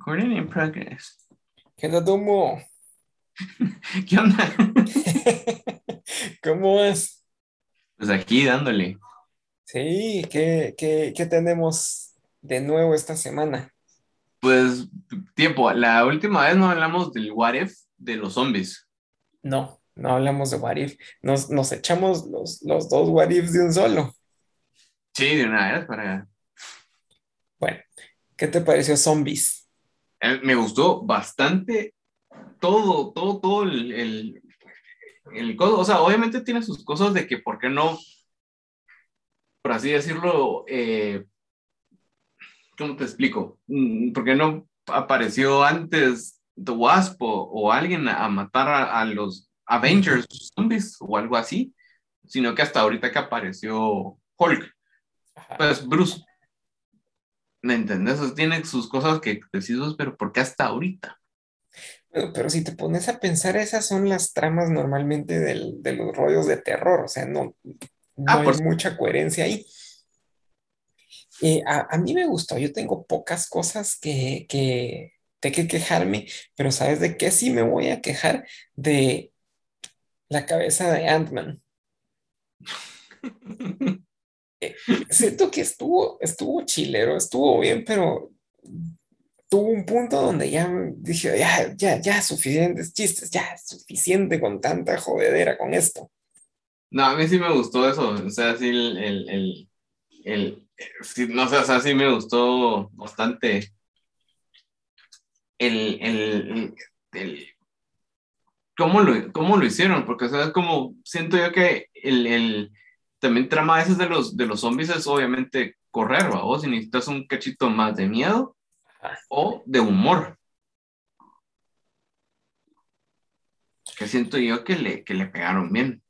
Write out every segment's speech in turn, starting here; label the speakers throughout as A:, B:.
A: Recording in progress.
B: ¿Qué onda, Tomo?
A: ¿Qué onda?
B: ¿Cómo vas?
A: Pues aquí dándole.
B: Sí, ¿qué, qué, qué tenemos de nuevo esta semana?
A: Pues tiempo, la última vez no hablamos del what if de los zombies.
B: No, no hablamos de What If. Nos, nos echamos los, los dos What Ifs de un solo.
A: Sí, de una vez para...
B: Bueno, ¿qué te pareció Zombies?
A: Eh, Me gustó bastante todo, todo, todo el, el, el O sea, obviamente tiene sus cosas de que, ¿por qué no? Por así decirlo, eh, ¿cómo te explico? Mm, ¿Por qué no apareció antes The Wasp o, o alguien a, a matar a, a los Avengers zombies o algo así? Sino que hasta ahorita que apareció Hulk. Pues Bruce. ¿Me entendés? O sea, tiene sus cosas que decís, vos, pero ¿por qué hasta ahorita?
B: Pero, pero si te pones a pensar, esas son las tramas normalmente del- de los rollos de terror. O sea, no, no
A: Ah,
B: hay
A: por-
B: mucha coherencia ahí. Eh, a, a mí me gustó. Yo tengo pocas cosas que, que, de que quejarme, pero ¿sabes de qué sí me voy a quejar? De la cabeza de Ant-Man. Siento que estuvo, estuvo chilero, estuvo bien, pero tuvo un punto donde ya dije, ya, ya, ya, suficientes chistes, ya, suficiente con tanta jodedera con esto.
A: No, a mí sí me gustó eso. O sea, sí, el, el, el, el- sí, no sé, o sea, sí me gustó bastante el, el, cómo lo, cómo lo hicieron, porque, o sea, es como, siento yo que el también trama a veces de los, de los zombies es obviamente correr, ¿va? O si necesitas un cachito más de miedo o de humor. Que siento yo que le, que le pegaron bien.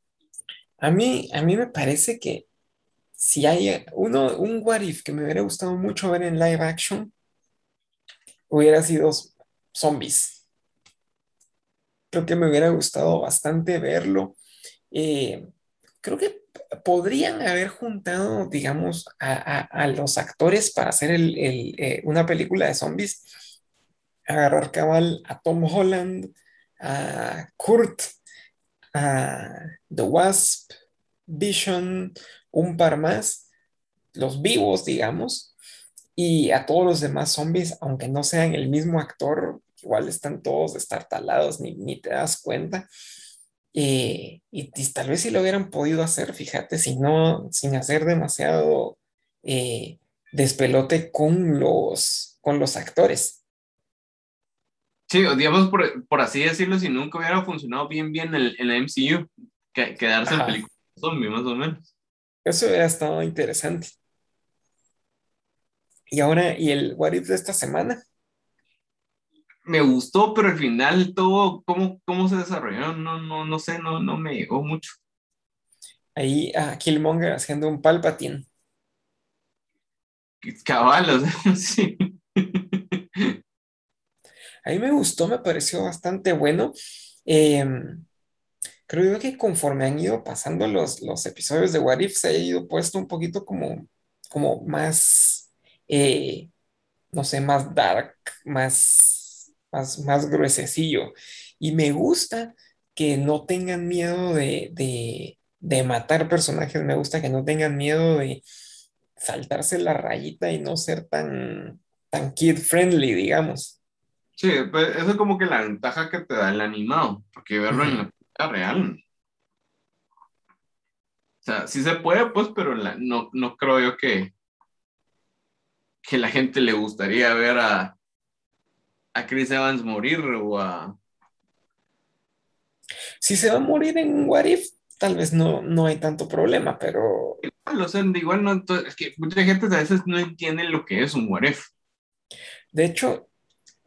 B: A mí, a mí me parece que si hay uno, un what if que me hubiera gustado mucho ver en live action, hubiera sido zombies. Creo que me hubiera gustado bastante verlo. Eh, creo que podrían haber juntado, digamos, a, a- los actores para hacer el- el, eh, una película de zombies. Agarrar cabal a Tom Holland, a Kurt, a The Wasp, Vision, un par más, los vivos, digamos, y a todos los demás zombies, aunque no sean el mismo actor, igual están todos destartalados, ni, ni te das cuenta. Eh, y, y tal vez si lo hubieran podido hacer, fíjate, si no, sin hacer demasiado eh, despelote con los, con los actores.
A: Sí, digamos, por, por así decirlo, si nunca hubiera funcionado bien bien el, el MCU, que, quedarse en
B: Ajá.
A: películas de zombie, más o menos.
B: Eso hubiera estado interesante. Y ahora, ¿y el What If de esta semana?
A: Me gustó, pero al final todo, cómo, cómo se desarrolló, no, no, no sé, no, no me llegó mucho.
B: Ahí a Killmonger haciendo un Palpatine.
A: Cabal, o sea, sí.
B: A mí me gustó, me pareció bastante bueno. Eh, creo yo que conforme han ido pasando los, los episodios de What If, se ha ido puesto un poquito como, como más, eh, no sé, más dark, más, más, más gruesecillo. Y me gusta que no tengan miedo de, de, de matar personajes, me gusta que no tengan miedo de saltarse la rayita y no ser tan, tan kid friendly, digamos.
A: Sí, pues eso es como que la ventaja que te da el animado, porque verlo en la vida real. O sea, sí se puede, pues, pero la- no, no creo yo que, que la gente le gustaría ver a, a Chris Evans morir o a...
B: Si se va a morir en un What If, tal vez no, no hay tanto problema, pero
A: Igual, o sea, igual no, es que mucha gente a veces no entiende lo que es un what if.
B: de hecho,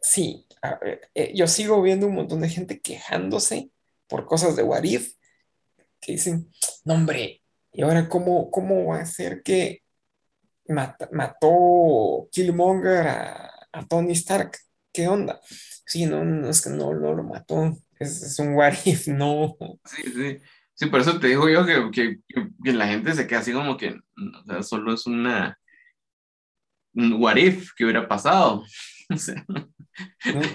B: sí, ver, eh, yo sigo viendo un montón de gente quejándose por cosas de What If, que dicen, no hombre, ¿y ahora cómo, cómo va a ser que mat- mató Killmonger a, a Tony Stark? ¿Qué onda? Sí, no, no, es que no, no lo mató, es, es un What If, no.
A: Sí, sí. Sí, por eso te digo yo que, que, la gente se queda así como que, o sea, solo es una, un what if que hubiera pasado. O sea,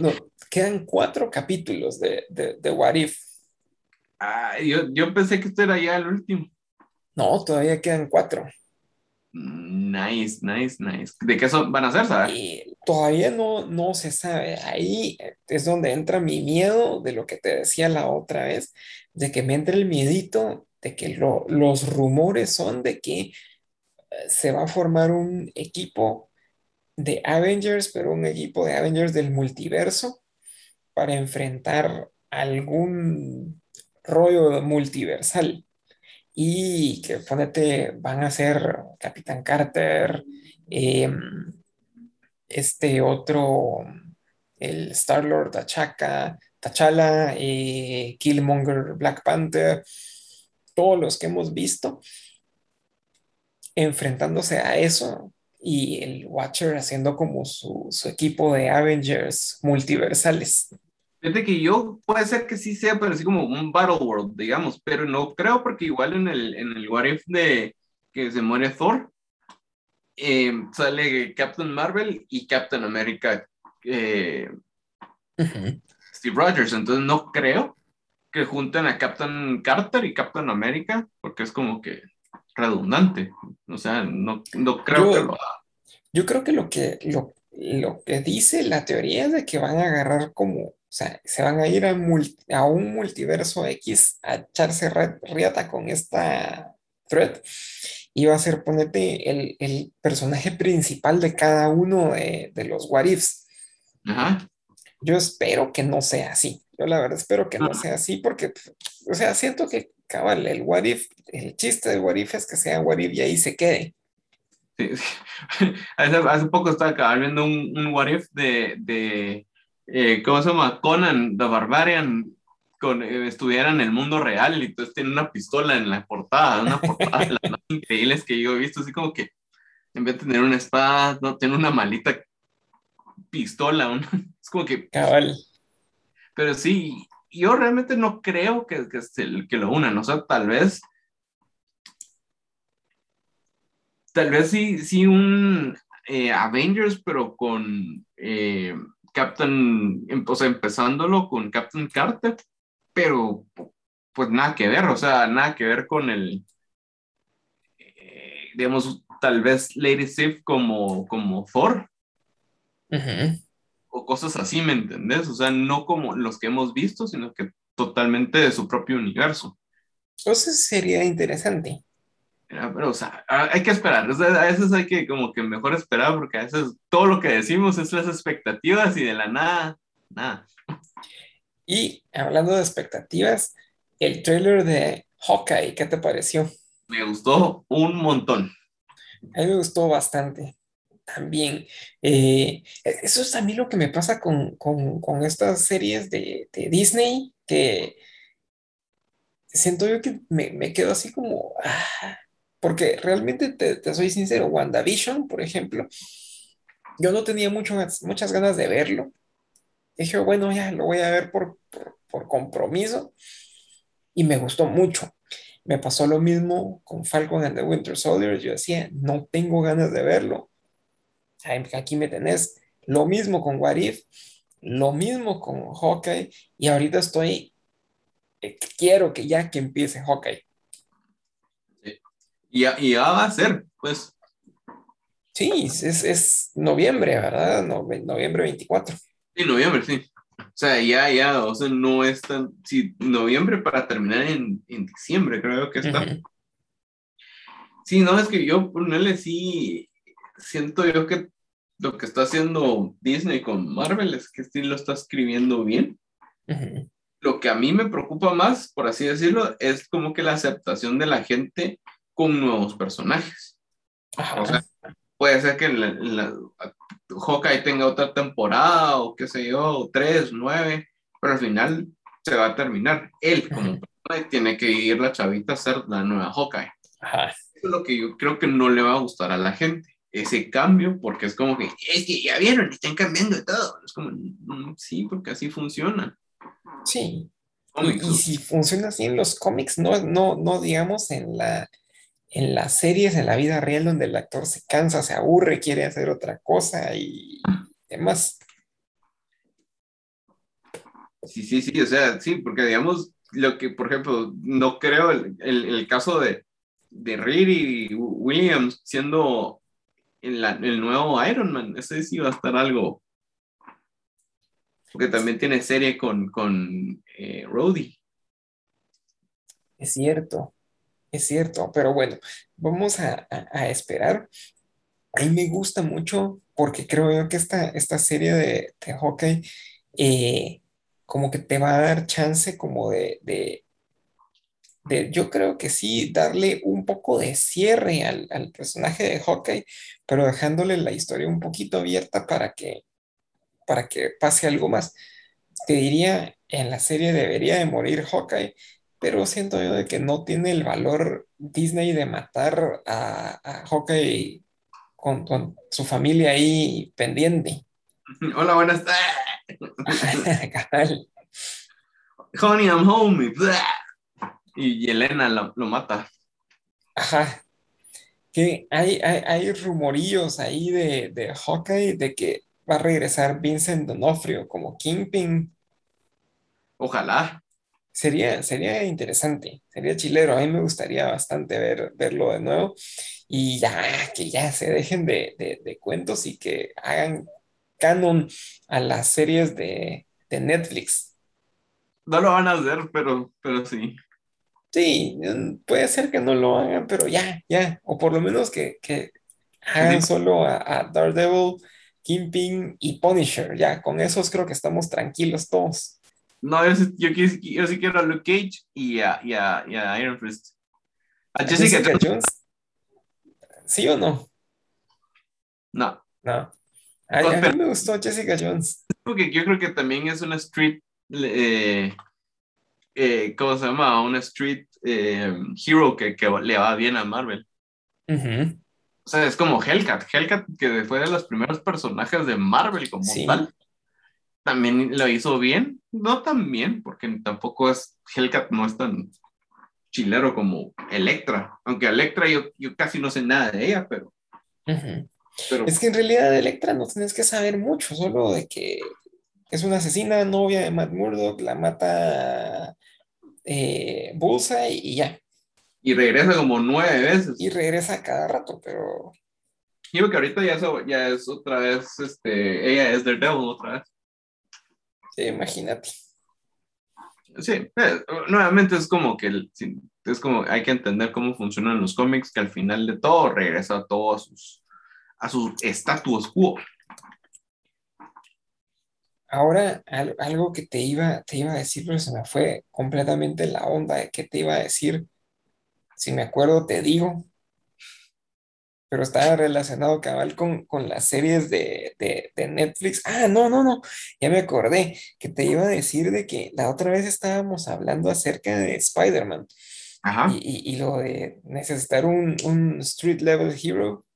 B: No, quedan cuatro capítulos de, de, de What If.
A: Ah, yo, yo pensé que esto era ya el último.
B: No, todavía quedan cuatro.
A: Nice, nice, nice. ¿De qué son, van a ser, sabes?
B: todavía no, no se sabe. Ahí es donde entra mi miedo de lo que te decía la otra vez, de que me entre el miedito de que los rumores son de que eh, se va a formar un equipo de Avengers, pero un equipo de Avengers del multiverso para enfrentar algún rollo multiversal y que ponete, van a ser Capitán Carter, em, este otro, el Star-Lord T'Chaka, T'Challa, eh, Killmonger, Black Panther, todos los que hemos visto enfrentándose a eso y el Watcher haciendo como su, su equipo de Avengers multiversales.
A: Fíjate que yo puede ser que sí sea, pero así como un Battle World, digamos, pero no creo porque igual en el, en el What If de que se muere Thor, eh, sale Captain Marvel y Captain America, eh, Steve Rogers, entonces no creo que junten a Captain Carter y Captain America, porque es como que redundante, o sea, no, no creo que lo haga.
B: Yo creo que lo que, lo, lo que dice la teoría es de que van a agarrar como o sea, se van a ir a, a un multiverso X a echarse riata con esta thread y va a ser ponerte el, el personaje principal de cada uno de, de los what ifs. Yo espero que no sea así. Yo la verdad espero que no sea así porque, o sea, siento que cabal, el what if, el chiste del what if es que sea what if y ahí se quede.
A: Sí, Hace, hace, poco estaba viendo un, un what if de, de eh, ¿cómo se llama? Conan the Barbarian con, eh, estuviera en el mundo real y entonces tiene una pistola en la portada, una portada de las más increíbles que yo he visto, así como que en vez de tener una espada, no, tiene una malita pistola, es como que...
B: Cabal.
A: Pero sí, yo realmente no creo que, que, que lo unan, o sea, tal vez... Tal vez sí, sí un eh, Avengers, pero con... Captain, em, o sea, empezándolo con Captain Carter, pero pues nada que ver, o sea, nada que ver con el, eh, digamos, tal vez Lady Sif como, como Thor. O cosas así, ¿me entendés? O sea, no como los que hemos visto, sino que totalmente de su propio universo.
B: Entonces sería interesante.
A: Pero, o sea, hay que esperar. a veces hay que como que mejor esperar porque a veces todo lo que decimos es las expectativas y de la nada, nada.
B: Y hablando de expectativas, el trailer de Hawkeye, ¿qué te pareció?
A: Me gustó un montón.
B: A mí me gustó bastante también. Eh, eso es a mí lo que me pasa con, con, con estas series de, de, Disney, que siento yo que me, me quedo así como, ah, porque realmente te, soy sincero, WandaVision, por ejemplo, yo no tenía mucho, muchas ganas de verlo. Dije, bueno, ya lo voy a ver por, por, compromiso. Y me gustó mucho. Me pasó lo mismo con Falcon and the Winter Soldier. Yo decía, no tengo ganas de verlo. Aquí me tenés. Lo mismo con What If, lo mismo con Hawkeye. Y ahorita estoy, eh, quiero que ya que empiece Hawkeye.
A: Y ya, va a ser, pues.
B: Sí, es, es noviembre, ¿verdad? noviembre 24.
A: Sí, noviembre, sí. O sea, ya, ya, o sea, no es tan. Sí, noviembre para terminar en, en diciembre, creo que está. Sí, no, es que yo, ponerle sí, siento yo que lo que está haciendo Disney con Marvel es que sí lo está escribiendo bien. Lo que a mí me preocupa más, por así decirlo, es como que la aceptación de la gente con nuevos personajes. O sea, puede ser que la, la, Hawkeye tenga otra temporada o qué sé yo, tres, nueve, pero al final se va a terminar. Él como personaje tiene que ir la chavita a ser la nueva Hawkeye. Eso es lo que yo creo que no le va a gustar a la gente. Ese cambio, porque es como que, es que ya vieron, están cambiando todo. Es como, mm, sí, porque así funciona.
B: Sí. Y, y, si funciona así en los cómics, no, no, no digamos en la, en las series, en la vida real, donde el actor se cansa, se aburre, quiere hacer otra cosa y demás.
A: Sí, sí, sí, o sea, sí, porque digamos, lo que, por ejemplo, no creo el, el, el caso de, de Reed y Williams siendo el, el nuevo Iron Man, ese sí va a estar algo. Porque también tiene serie con, con eh, Rhodey.
B: Es cierto, es cierto, pero bueno, vamos a, a, esperar. A mí me gusta mucho porque creo yo que esta, esta serie de, de hockey eh, como que te va a dar chance como de, de, de, yo creo que sí, darle un poco de cierre al, al personaje de hockey, pero dejándole la historia un poquito abierta para que, para que pase algo más. Te diría, en la serie debería de morir Hawkeye, pero siento yo de que no tiene el valor Disney de matar a, a Hawkeye con, con su familia ahí pendiente.
A: Hola, buenas tardes. Honey, I'm home. Y Yelena lo, lo mata.
B: Ajá. Que hay, hay, hay rumorillos ahí de, de Hawkeye de que va a regresar Vincent D'Onofrio como Kingpin.
A: Ojalá.
B: Sería, sería interesante, sería chilero. A mí me gustaría bastante ver, verlo de nuevo. Y ya, que ya se dejen de, de, de cuentos y que hagan canon a las series de, de Netflix.
A: No lo van a hacer, pero, pero sí.
B: Sí, mm, puede ser que no lo hagan, pero ya, ya. O por lo menos que, que hagan solo a, a Daredevil, Kingpin y Punisher. Ya, con esos creo que estamos tranquilos todos.
A: No, yo, sí- yo, sí quiero a Luke Cage y a, y a, y a Iron Fist. A
B: ¿A
A: Jessica,
B: Jessica
A: Jones?
B: ¿Sí o no?
A: no.
B: No. A,
A: Pero-
B: mí me gustó Jessica Jones.
A: Porque yo creo que también es una street, eh, eh, ¿cómo se llama? Una street eh, hero que, que le va bien a Marvel. O sea, es como Hellcat. Hellcat, que fue de los primeros personajes de Marvel como
B: Sí.
A: tal, también lo hizo bien. No tan bien, porque tampoco es, Hellcat no es tan chilero como Electra. Aunque Electra yo, yo casi no sé nada de ella, pero...
B: Es que en realidad de Electra no tienes que saber mucho, solo de que es una asesina novia de Matt Murdock, la mata eh, Bullseye y ya.
A: y regresa como nueve veces.
B: Y regresa cada rato, pero
A: Digo que ahorita ya es, ya es otra vez, este, ella es Daredevil otra vez.
B: Sí, imagínate.
A: Sí, eh, nuevamente es como que el- es como hay que entender cómo funcionan los cómics, que al final de todo regresa todo a sus a sus status quo.
B: Ahora, al- algo que te iba, te iba a decir, pero se me fue completamente la onda de qué te iba a decir. Si me acuerdo, te digo. Pero estaba relacionado cabal con, con las series de, de, de Netflix. Ah, no, no, no. Ya me acordé que te iba a decir de que la otra vez estábamos hablando acerca de Spider-Man y, y- y lo de necesitar un, un street level hero.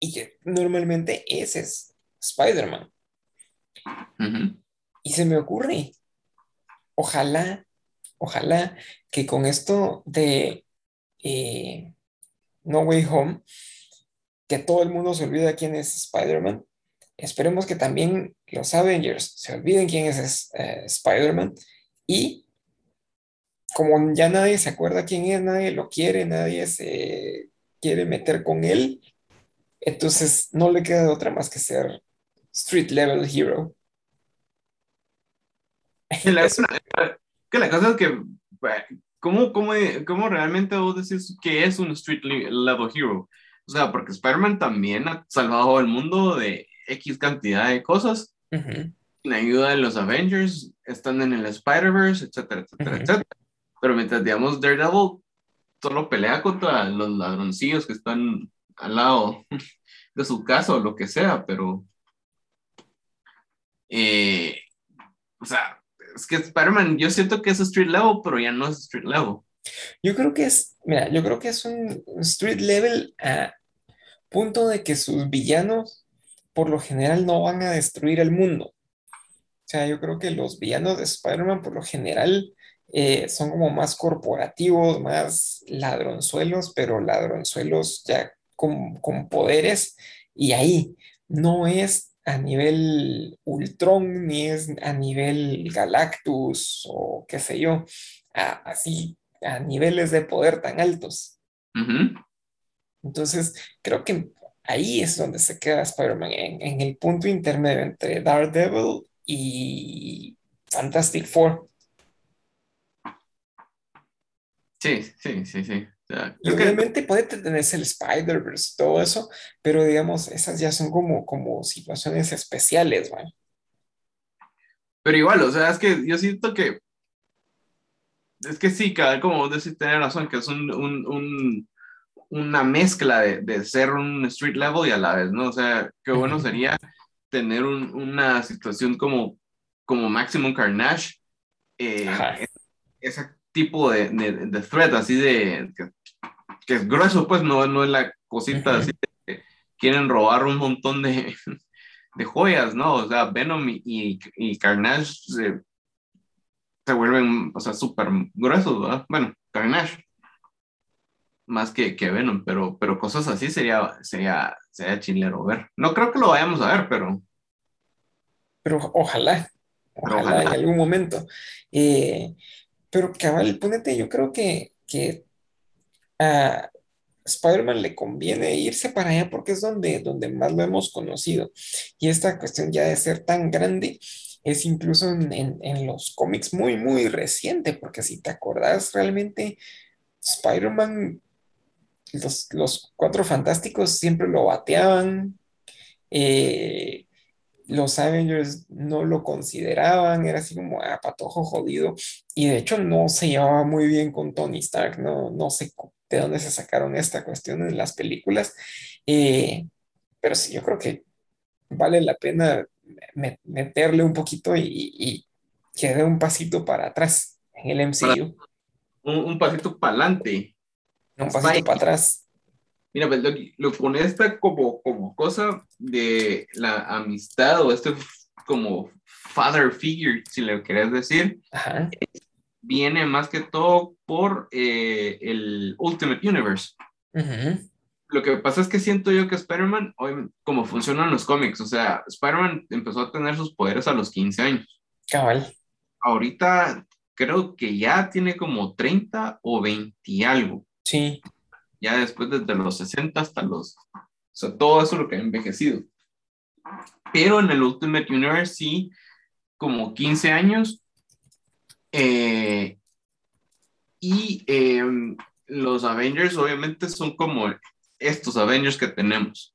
B: Y que normalmente ese es Spider-Man.
A: Ujú.
B: Y se me ocurre, ojalá, ojalá que con esto de eh, No Way Home, que todo el mundo se olvida quién es Spider-Man, esperemos que también los Avengers se olviden quién es eh, Spider-Man y como ya nadie se acuerda quién es, nadie lo quiere, nadie se quiere meter con él, entonces no le queda de otra más que ser street level hero.
A: La, que la cosa es que, ¿cómo, cómo, cómo realmente vos decís que es un street le- level hero? O sea, porque Spider-Man también ha salvado al mundo de X cantidad de cosas,
B: Ujú.
A: la ayuda de los Avengers, están en el Spider-Verse, etcétera, etcétera,
B: Ujú.
A: etcétera. Pero mientras, digamos, Daredevil solo pelea contra los ladroncillos que están al lado de su casa o lo que sea, pero. eh, o sea, es que Spider-Man, yo siento que es street level, pero ya no es street level.
B: Yo creo que es, mira, yo creo que es un street level a punto de que sus villanos por lo general no van a destruir el mundo. O sea, yo creo que los villanos de Spider-Man por lo general eh, son como más corporativos, más ladronzuelos, pero ladronzuelos ya con, con poderes y ahí no es a nivel Ultron, ni es a nivel Galactus o qué sé yo, así a niveles de poder tan altos. Entonces, creo que ahí es donde se queda Spider-Man, en, el punto intermedio entre Daredevil y Fantastic Four.
A: Sí, sí, sí, sí.
B: Y obviamente puede tenerse el Spider-Verse, todo eso, pero digamos, esas ya son como, como situaciones especiales, ¿vale?
A: Pero igual, o sea, es que yo siento que. Es que sí, cada como vos decís, tener razón, que es un, un, un una mezcla de, de, ser un street level y a la vez, ¿no? O sea, qué bueno sería tener un, una situación como, como Maximum Carnage, eh, ese tipo de, de, de, thread así de, que, es grueso, pues no, no es la cosita así de quieren robar un montón de, de joyas, ¿no? O sea, Venom y, y, Carnage se, se, vuelven, o sea, súper gruesos, ¿verdad? Bueno, Carnage más que, que Venom, pero, pero cosas así sería, sería, sería chilero ver. No creo que lo vayamos a ver, pero...
B: Pero ojalá, ojalá, en algún momento. Eh, pero cabal, ponete, yo creo que, que a Spider-Man le conviene irse para allá porque es donde, donde más lo hemos conocido. Y esta cuestión ya de ser tan grande es incluso en, en, en los cómics muy, muy reciente, porque si te acordás realmente, Spider-Man los, cuatro fantásticos siempre lo bateaban. Eh, los Avengers no lo consideraban, era así como ah, patojo jodido. Y de hecho no se llevaba muy bien con Tony Stark, no, no sé de dónde se sacaron esta cuestión en las películas. Eh, pero sí, yo creo que vale la pena meterle un poquito y, y, que dé un pasito para atrás en el MCU.
A: un, un pasito para adelante.
B: Un pasito para atrás.
A: Mira, pues, lo, lo pone esta como, como cosa de la amistad o este como father figure, si le querés decir, viene más que todo por eh, el Ultimate Universe. Lo que pasa es que siento yo que Spider-Man, como funcionan los cómics, o sea, Spider-Man empezó a tener sus poderes a los 15 años.
B: Cabal.
A: Ahorita creo que ya tiene como 30 o 20 y algo.
B: Sí.
A: Ya después desde los 60 hasta los... O sea, todo eso lo que ha envejecido. Pero en el Ultimate Universe sí, como 15 años. Eh, y em, los Avengers obviamente son como estos Avengers que tenemos.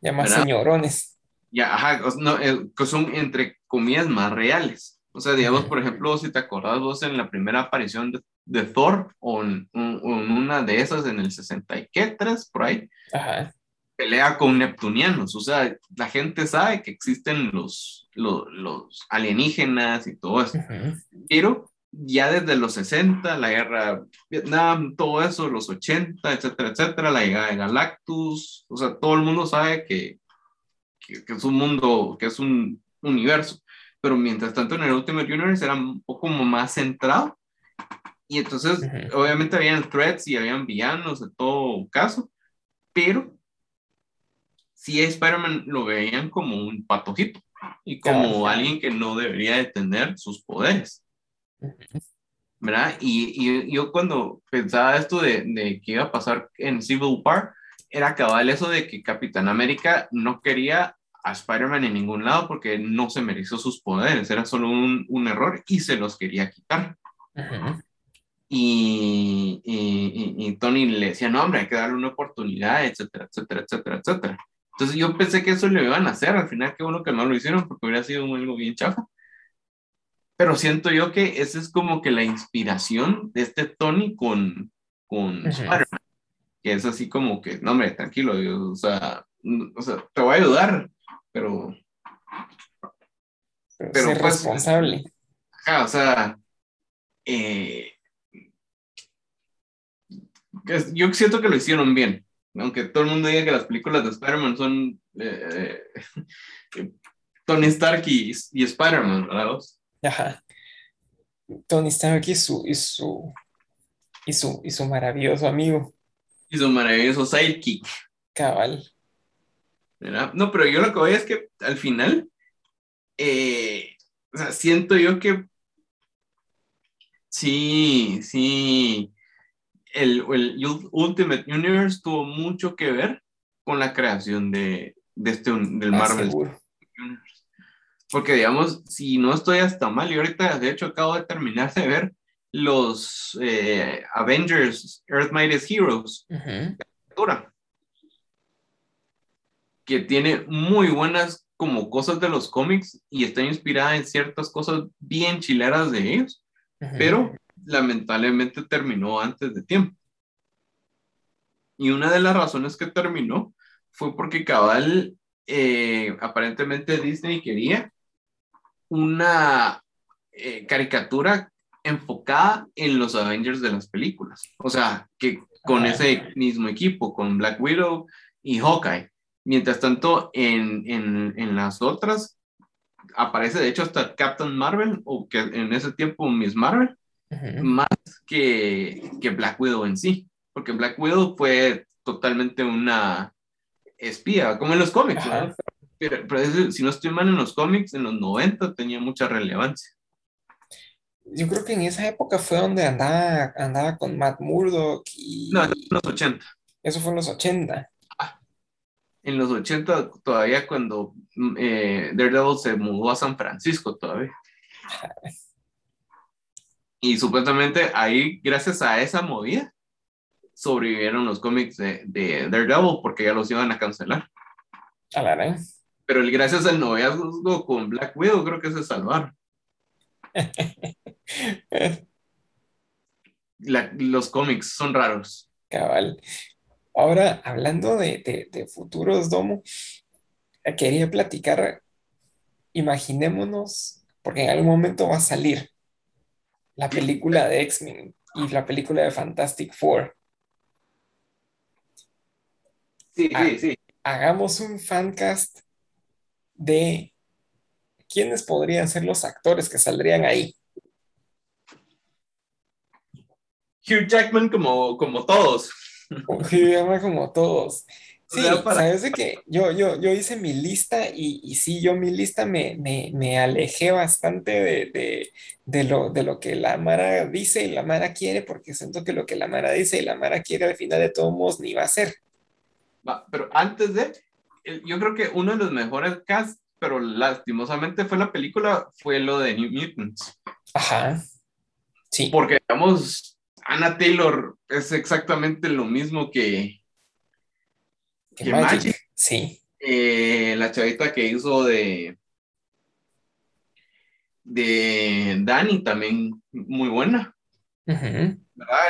B: Ya más señorones.
A: Ya, ajá, no, eh, que son entre comillas más reales. O sea, digamos, por ejemplo, si te acordás vos en la primera aparición de de Thor o en, una de esas en el 63, por ahí, pelea con neptunianos. O sea, la gente sabe que existen los, los, alienígenas y todo eso. Pero ya desde los 60, la guerra Vietnam, todo eso, los 80, etcétera, etcétera, la llegada de Galactus, o sea, todo el mundo sabe que, que, que es un mundo, que es un universo. Pero mientras tanto en el Ultimate Universe era un poco más centrado y entonces, obviamente, habían threats y habían villanos de todo caso, pero sí a Spider-Man lo veían como un patojito y como alguien que no debería de tener sus poderes. ¿Verdad? Y, y, yo cuando pensaba esto de, de que iba a pasar en Civil War, era cabal eso de que Capitán América no quería a Spider-Man en ningún lado porque no se mereció sus poderes, era solo un, un error y se los quería quitar. Y, y, Tony le decía, no, hombre, hay que darle una oportunidad, etcétera, etcétera, etcétera, etcétera. Entonces yo pensé que eso le iban a hacer, al final qué bueno que no lo hicieron porque hubiera sido algo bien chafa. Pero siento yo que esa es como que la inspiración de este Tony con, con Spider-Man, que es así como que, no, hombre, tranquilo, o, sea, o sea, te voy a ayudar, pero...
B: Pero, ser pues, responsable.
A: o sea, eh, yo siento que lo hicieron bien, aunque todo el mundo diga que las películas de Spider-Man son eh, Tony Stark y, Spider-Man, ¿verdad?
B: Ajá. Tony Stark y su, y su, y su, y su maravilloso amigo.
A: Y su maravilloso sidekick.
B: Cabal.
A: ¿Verdad? No, pero yo lo que voy es que al final, eh, o sea, siento yo que sí, sí, el, el Ultimate Universe tuvo mucho que ver con la creación de, de este, del
B: Ah,
A: Marvel
B: seguro.
A: Universe. Porque, digamos, si no estoy hasta mal, y ahorita, de hecho, acabo de terminar de ver los eh, Avengers Earth Mightiest Heroes,
B: Ujú.
A: caricatura, que tiene muy buenas como cosas de los cómics y está inspirada en ciertas cosas bien chileras de ellos, pero lamentablemente terminó antes de tiempo. Y una de las razones que terminó fue porque cabal, eh, aparentemente Disney quería una eh, caricatura enfocada en los Avengers de las películas. O sea, que con ese mismo equipo, con Black Widow y Hawkeye. Mientras tanto, en, en, en las otras aparece de hecho hasta Captain Marvel, o que en ese tiempo Miss Marvel, más que, que Black Widow en sí. Porque Black Widow fue totalmente una espía, como en los cómics. ¿no? Pero, pero es- si no estoy mal en los cómics, en los 90 tenía mucha relevancia.
B: Yo creo que en esa época fue donde andaba, andaba con Matt Murdock
A: No, en
B: y
A: los 80.
B: eso fue en los 80.
A: En los 80 todavía cuando mm, eh, Daredevil se mudó a San Francisco todavía. Y supuestamente ahí, gracias a esa movida, sobrevivieron los cómics de, de Daredevil porque ya los iban a cancelar.
B: A la gran.
A: Pero el, gracias al noviazgo con Black Widow creo que se salvaron. La- los cómics son raros.
B: Cabal. Ahora, hablando de, de- de futuros, Domo, eh, quería platicar, imaginémonos, porque en algún momento va a salir la película de X-Men y la película de Fantastic Four.
A: Sí,
B: Ah.
A: sí, sí.
B: Hagamos un fancast de quiénes podrían ser los actores que saldrían ahí.
A: Hugh Jackman como, como todos.
B: Que llama como todos.
A: O
B: Sí,
A: sea, para-
B: sabes de que yo, yo, yo hice mi lista y, y sí, yo mi lista me, me, me alejé bastante de, de, de lo, de lo que la Mara dice y la Mara quiere, porque siento que lo que la Mara dice y la Mara quiere al final de todos modos ni va a ser.
A: Va, pero antes de, el- yo creo que uno de los mejores cast, pero lastimosamente fue la película, fue lo de New Mutants.
B: Ajá. Sí.
A: Porque, digamos, Anna Taylor es exactamente lo mismo que
B: que
A: que
B: Magic.
A: Magic.
B: Sí.
A: eh, la chavita que hizo de de Dani también muy buena. ¿verdad?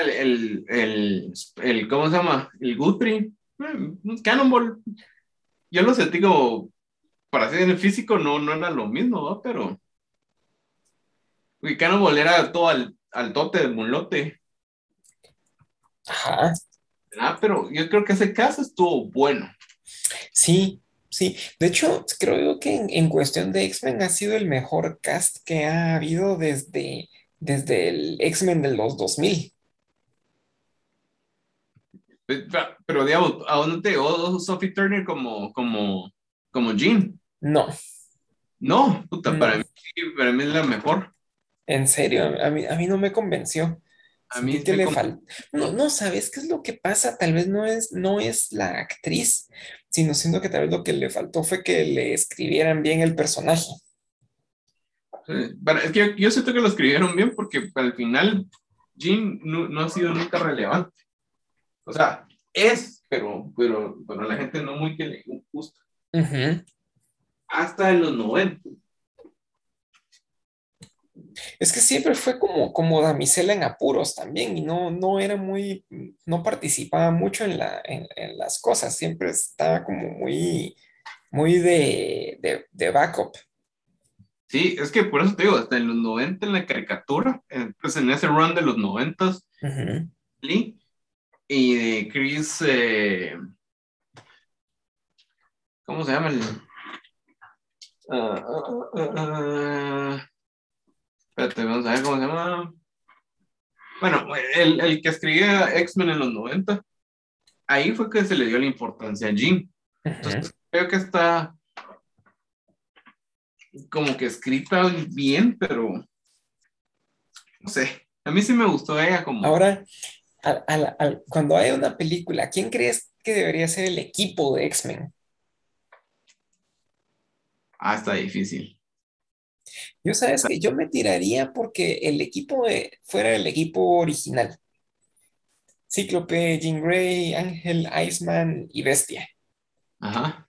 A: El, el, el, el- ¿cómo se llama? El Guthrie, eh, Cannonball. Yo lo sentí como, para ser en el físico, no, no era lo mismo, ¿va? Pero. Cannonball era todo al, al tote de mulote,
B: Ajá.
A: ¿verdad? Pero yo creo que ese caso estuvo bueno.
B: Sí, sí. De hecho, creo yo que en, en cuestión de X-Men ha sido el mejor cast que ha habido desde, desde el X-Men de los 2000.
A: Pero, pero, digamos, ¿a dónde te llegó Sophie Turner como, como, como Jean?
B: No,
A: No, puta,
B: No.
A: para mí, para mí es la mejor.
B: en serio, a mí, a mí no me convenció.
A: A mí me.
B: No, no, ¿sabes qué es lo que pasa? Tal vez no es, no es la actriz, sino siento que tal vez lo que le faltó fue que le escribieran bien el personaje.
A: Es que yo, yo siento que lo escribieron bien porque al final Jean no, no ha sido nunca relevante. O sea, es, pero, pero, pero la gente no muy que le gusta. Hasta en los 90.
B: Es que siempre fue como, como damisela en apuros también y no, no era muy, no participaba mucho en, la, en, en las cosas, siempre estaba como muy, muy de, de, de backup.
A: Sí, es que por eso te digo, hasta en los 90 en la caricatura, eh, pues en ese run de los 90
B: Ujú.
A: Lee y de Chris, eh, ¿cómo se llama? El, ah, ah, espérate, vamos a ver cómo se llama. Bueno, el, el que escribía X-Men en los 90, ahí fue que se le dio la importancia a Jean.
B: Ujú.
A: creo que está como que escrita bien, pero no sé. A mí sí me gustó ella como.
B: Ahora, al- al- al- cuando hay una película, ¿quién crees que debería ser el equipo de X-Men?
A: Ah, está difícil.
B: Yo sabes que yo me tiraría porque el equipo de- fuera el equipo original. Cíclope, Jean Grey, Ángel, Iceman y Bestia.
A: Ajá.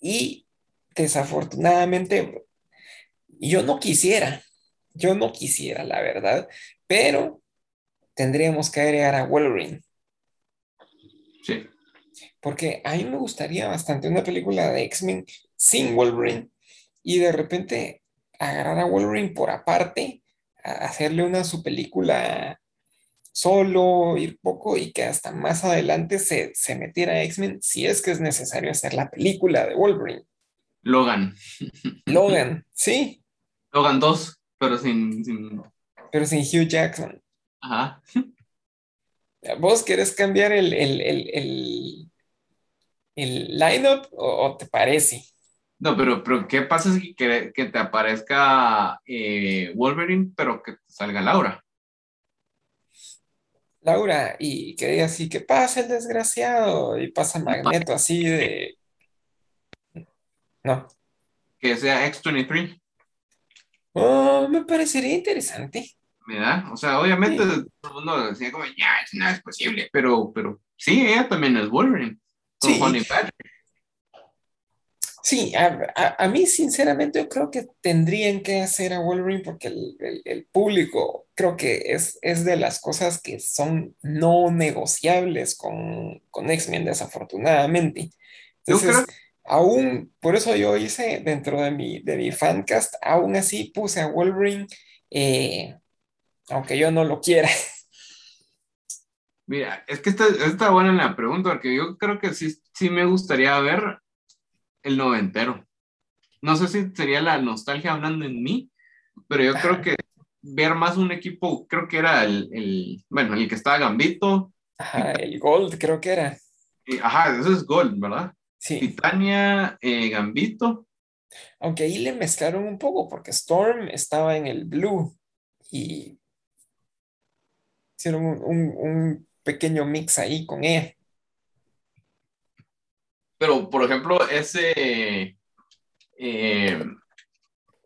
B: Y desafortunadamente, yo no quisiera, yo no quisiera, la verdad, pero tendríamos que agregar a Wolverine,
A: Sí.
B: porque a mí me gustaría bastante una película de X-Men sin Wolverine y de repente agarrar a Wolverine por aparte, a- hacerle una su película solo, ir poco y que hasta más adelante se, se metiera a X-Men si es que es necesario hacer la película de Wolverine.
A: Logan.
B: Logan, sí,
A: Logan 2, pero sin, sin.
B: pero sin Hugh Jackson.
A: Ajá.
B: ¿Vos querés cambiar el, el, el, el, el line-up o, o te parece?
A: No, pero, pero ¿qué pasa si que, que te aparezca eh, Wolverine, pero que salga Laura?
B: Laura, y que diga así, que pasa el desgraciado? Y pasa Magneto así de... No,
A: Que sea X-23.
B: oh, me parecería interesante.
A: ¿Verdad? O sea, obviamente
B: Sí.
A: todo el mundo decía como, ya, no es posible, pero, pero sí, ella también es Wolverine. Con
B: Sí.
A: Honey Badger.
B: Sí, a, a- a mí sinceramente yo creo que tendrían que hacer a Wolverine porque el, el- el público creo que es, es de las cosas que son no negociables con, con X-Men desafortunadamente.
A: Yo
B: Entonces,
A: creo-
B: aún, por eso yo hice dentro de mi, de mi fancast, aún así puse a Wolverine, eh, aunque yo no lo quiera.
A: Mira, es que está, está buena la pregunta, porque yo creo que sí, sí me gustaría ver el noventero. No sé si sería la nostalgia hablando en mí, pero yo creo
B: Ajá.
A: que ver más un equipo, creo que era el, el bueno, el que estaba Gambito.
B: Ajá, el Gold creo que era.
A: ajá, eso es Gold, ¿verdad?
B: Sí.
A: Titania, eh, Gambito.
B: Aunque ahí le mezclaron un poco porque Storm estaba en el blue y hicieron un, un- un pequeño mix ahí con ella.
A: Pero, por ejemplo, ese, eh,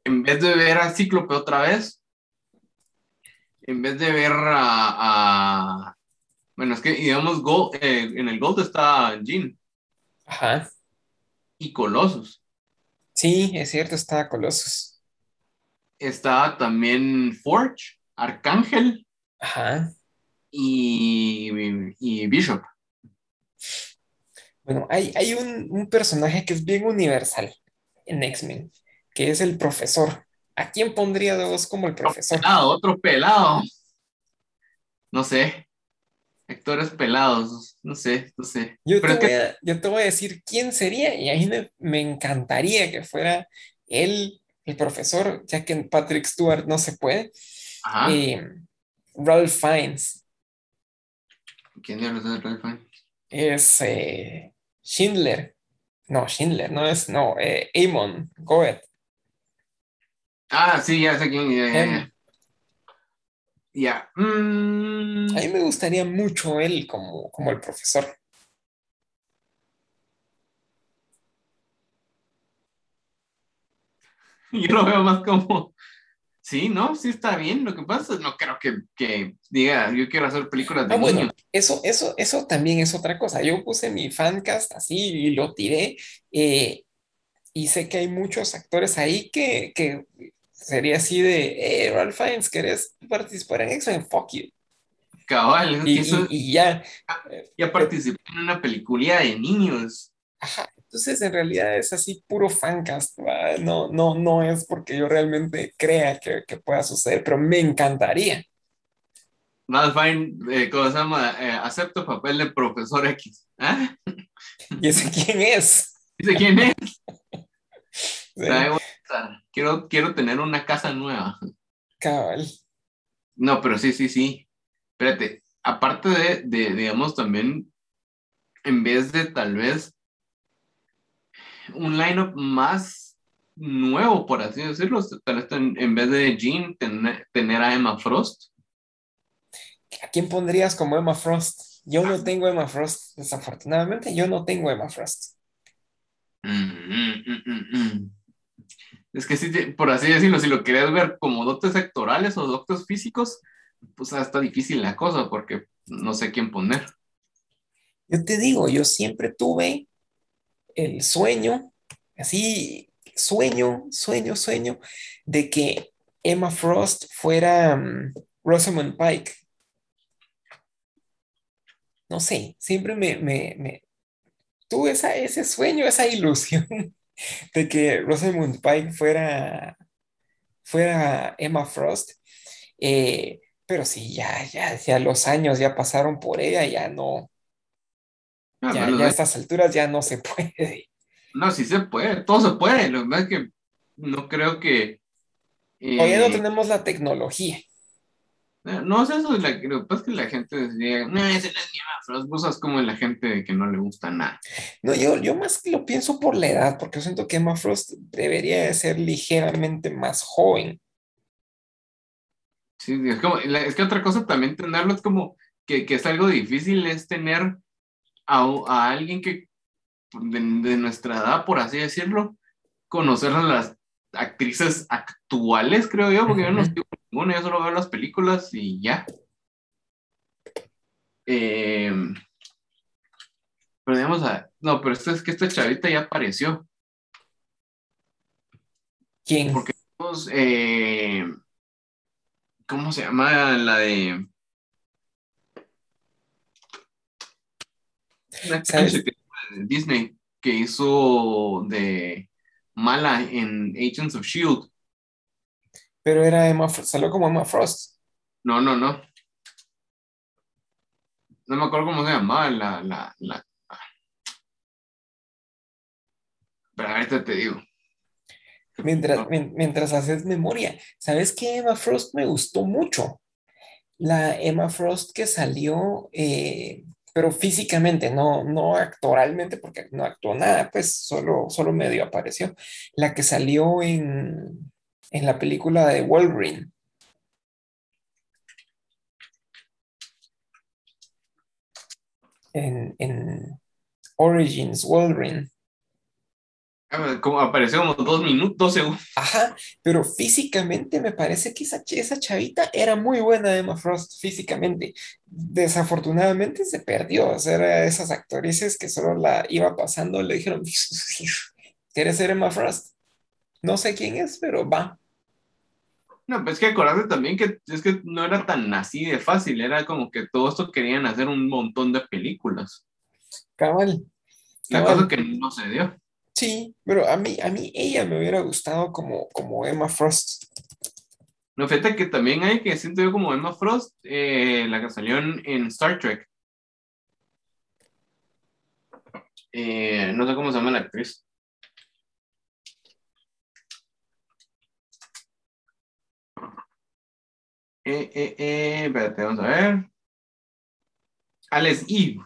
A: en vez de ver a Cíclope otra vez, en vez de ver a, a- bueno, es que, digamos, Gold- eh, en el Gold está Jean
B: Ajá.
A: y Colossus.
B: Sí, es cierto, estaba Colossus.
A: Está también Forge, Arcángel
B: Ajá.
A: y, y Bishop.
B: Bueno, hay, hay un, un personaje que es bien universal en X-Men, que es el profesor. ¿A quién pondría de vos como el profesor?
A: Ah, otro pelado. No sé. Actores pelados. No sé, no sé.
B: Yo te,
A: Pero es
B: voy
A: que-
B: a, yo te voy a decir quién sería y ahí me, me encantaría que fuera él, el profesor, ya que en Patrick Stewart no se puede.
A: Ajá.
B: Eh, Ralph Fiennes
A: ¿Quién es Ralph Fiennes?
B: es eh, Schindler. No, Schindler, no es, no, eh, Amon Goeth.
A: Ah, sí, ya sé quién. Ya, ya,
B: Em,
A: ya. Ya. Mm,
B: A mí me gustaría mucho él como, como el profesor.
A: yo lo veo más como. Sí, ¿no? Sí está bien. Lo que pasa es no creo que, que diga, yo quiero hacer películas de
B: Ah, bueno,
A: niños.
B: eso, eso, eso también es otra cosa. Yo puse mi fancast así y lo tiré. eh, y sé que hay muchos actores ahí que, que sería así de, eh, Ralph Fiennes, ¿querés participar en X-Men? Fuck you.
A: Cabal, es
B: Y,
A: eso-
B: y- y ya.
A: ya participé en una película de niños.
B: Ajá. Entonces, en realidad es así puro fancast. ¿va? No, no, no es porque yo realmente crea que, que pueda suceder, pero me encantaría.
A: Ralph Fiennes, eh, ¿cómo se llama? Eh, acepto papel de profesor X. ¿Ah?
B: ¿Y ese quién es?
A: Dice quién es.
B: Sí,
A: Quiero, quiero tener una casa nueva.
B: cabal.
A: No, pero sí, sí, sí. Espérate, aparte de, de, digamos, también, en vez de tal vez, un lineup más nuevo, por así decirlo. En, en vez de Jean, tener, tener a Emma Frost.
B: ¿A quién pondrías como Emma Frost? Yo no tengo Emma Frost, desafortunadamente, yo no tengo Emma Frost.
A: Mm, mm, mm. Es que te- por así decirlo, si lo querías ver como dotes sectorales o dotes físicos, pues está difícil la cosa porque no sé quién poner.
B: Yo te digo, yo siempre tuve el sueño, así, sueño, sueño, sueño, de que Emma Frost fuera mm, Rosamund Pike. No sé, siempre me, me, me tuve esa, ese sueño, esa ilusión de que Rosamund Pike fuera, fuera Emma Frost. Eh, pero sí, ya, ya, ya los años ya pasaron por ella, ya no,
A: Ah,
B: ya, a
A: no,
B: estas alturas ya no se puede.
A: no, sí se puede, todo se puede. Lo que es que no creo que.
B: Todavía no
A: eh,
B: tenemos la tecnología.
A: no es eso, la, lo que pasa es que la gente decía, no, ese no es Emma Frost, cosas como la gente que no le gusta nada.
B: No, yo, yo más lo pienso por la edad, porque yo siento que Emma Frost debería de ser ligeramente más joven.
A: Sí, es, como, es que otra cosa también tenerlo es como que, que es algo difícil, es tener a, a alguien que de, de nuestra edad, por así decirlo, conocer a las actrices actuales, creo yo, porque yo no sigo ninguna, yo solo veo las películas y ya. Eh, pero digamos, a- no, pero esto es que esta chavita ya apareció.
B: ¿Quién?
A: Porque eh, ¿cómo se llama la de
B: ¿Sabes?
A: Disney que hizo de mala en Agents of Shield?
B: Pero era Emma Frost, salió como Emma Frost.
A: No, no, no. No me acuerdo cómo se llamaba la, la, la. Pero ahorita te digo.
B: Mientras, mien- mientras haces memoria, ¿sabes qué Emma Frost me gustó mucho? La Emma Frost que salió, eh, pero físicamente, no, no actoralmente, porque no actuó nada, pues solo, solo medio apareció. La que salió en, en la película de Wolverine. En, en Origins Wolverine.
A: Ah, Como apareció como dos minutos, dos segundos.
B: Ajá, pero físicamente me parece que esa, esa chavita era muy buena, Emma Frost, físicamente. Desafortunadamente se perdió, o sea, era de esas actrices que solo la iba pasando, le dijeron, ¿quieres ser Emma Frost? No sé quién es, pero va.
A: No, pues es que acordate también que es que no era tan así de fácil, era como que todo esto querían hacer un montón de películas.
B: Cabal,
A: La cosa que no se dio.
B: Sí, pero a mí, a mí ella me hubiera gustado como, como Emma Frost.
A: No, fíjate que también hay que siento yo como Emma Frost, eh, la que salió en, Star Trek. Eh, no sé cómo se llama la actriz. Eh, eh, eh, espérate, vamos a ver. Alex Eve.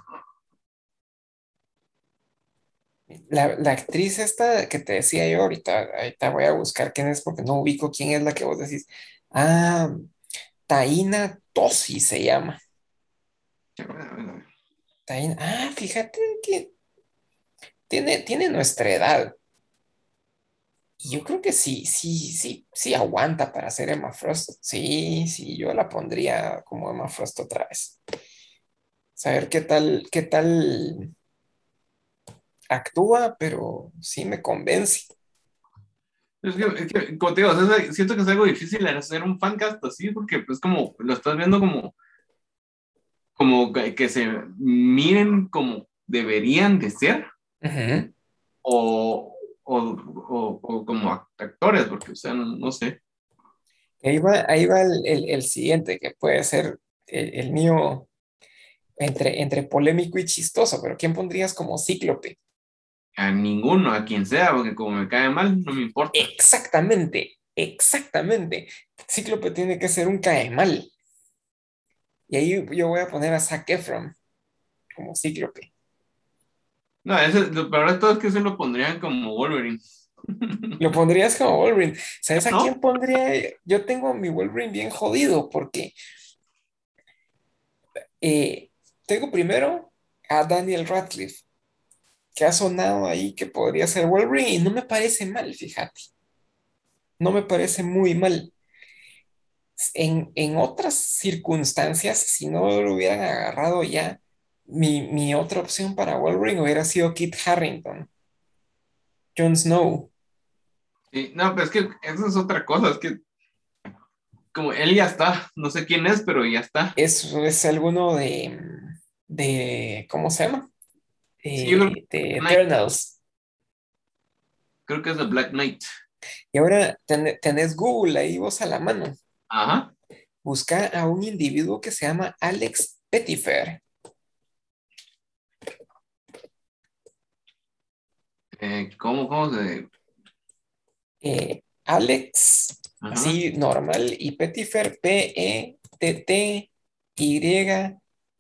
B: La, la actriz esta que te decía yo ahorita, ahorita voy a buscar quién es porque no ubico quién es la que vos decís. Ah, Taina Tosi se llama. Taina, ah, fíjate que tiene, tiene nuestra edad. Yo creo que sí, sí, sí, sí aguanta para ser Emma Frost. Sí, sí, yo la pondría como Emma Frost otra vez. Saber qué tal, qué tal actúa, pero sí me convence.
A: Es que, es que, como te digo, o sea, siento que es algo difícil hacer un fancast así, porque pues como lo estás viendo como, como que, que se miren como deberían de ser, o, o, o, o como actores, porque, o sea, no, no sé.
B: Ahí va, ahí va el, el- el siguiente, que puede ser el, el mío entre, entre polémico y chistoso, pero ¿quién pondrías como cíclope?
A: A ninguno, a quien sea, porque como me cae mal, no me importa.
B: Exactamente, exactamente. Cíclope tiene que ser un cae mal. Y ahí yo voy a poner a Zac Efron como cíclope.
A: No, ese, lo peor de todo es que se lo pondrían como Wolverine.
B: Lo pondrías como Wolverine. ¿Sabes a quién pondría? Yo tengo a mi Wolverine bien jodido porque eh, tengo primero a Daniel Radcliffe, que ha sonado ahí que podría ser Wolverine y no me parece mal, fíjate. No me parece muy mal. En, en otras circunstancias, si no lo hubieran agarrado ya, mi, mi otra opción para Wolverine hubiera sido Kit Harington, Jon Snow.
A: Sí, no, pero es que eso es otra cosa, es que como él ya está, no sé quién es, pero ya está.
B: Es, es alguno de, de, ¿cómo se llama?
A: Sí,
B: Eh, de. Eternals.
A: Creo que es The Black Knight.
B: Y ahora ten- tenés Google ahí vos a la mano.
A: Ajá.
B: Busca a un individuo que se llama Alex Pettifer.
A: Eh, ¿cómo, cómo se...?
B: Eh, Alex,
A: Ajá.
B: así normal, y Pettifer, E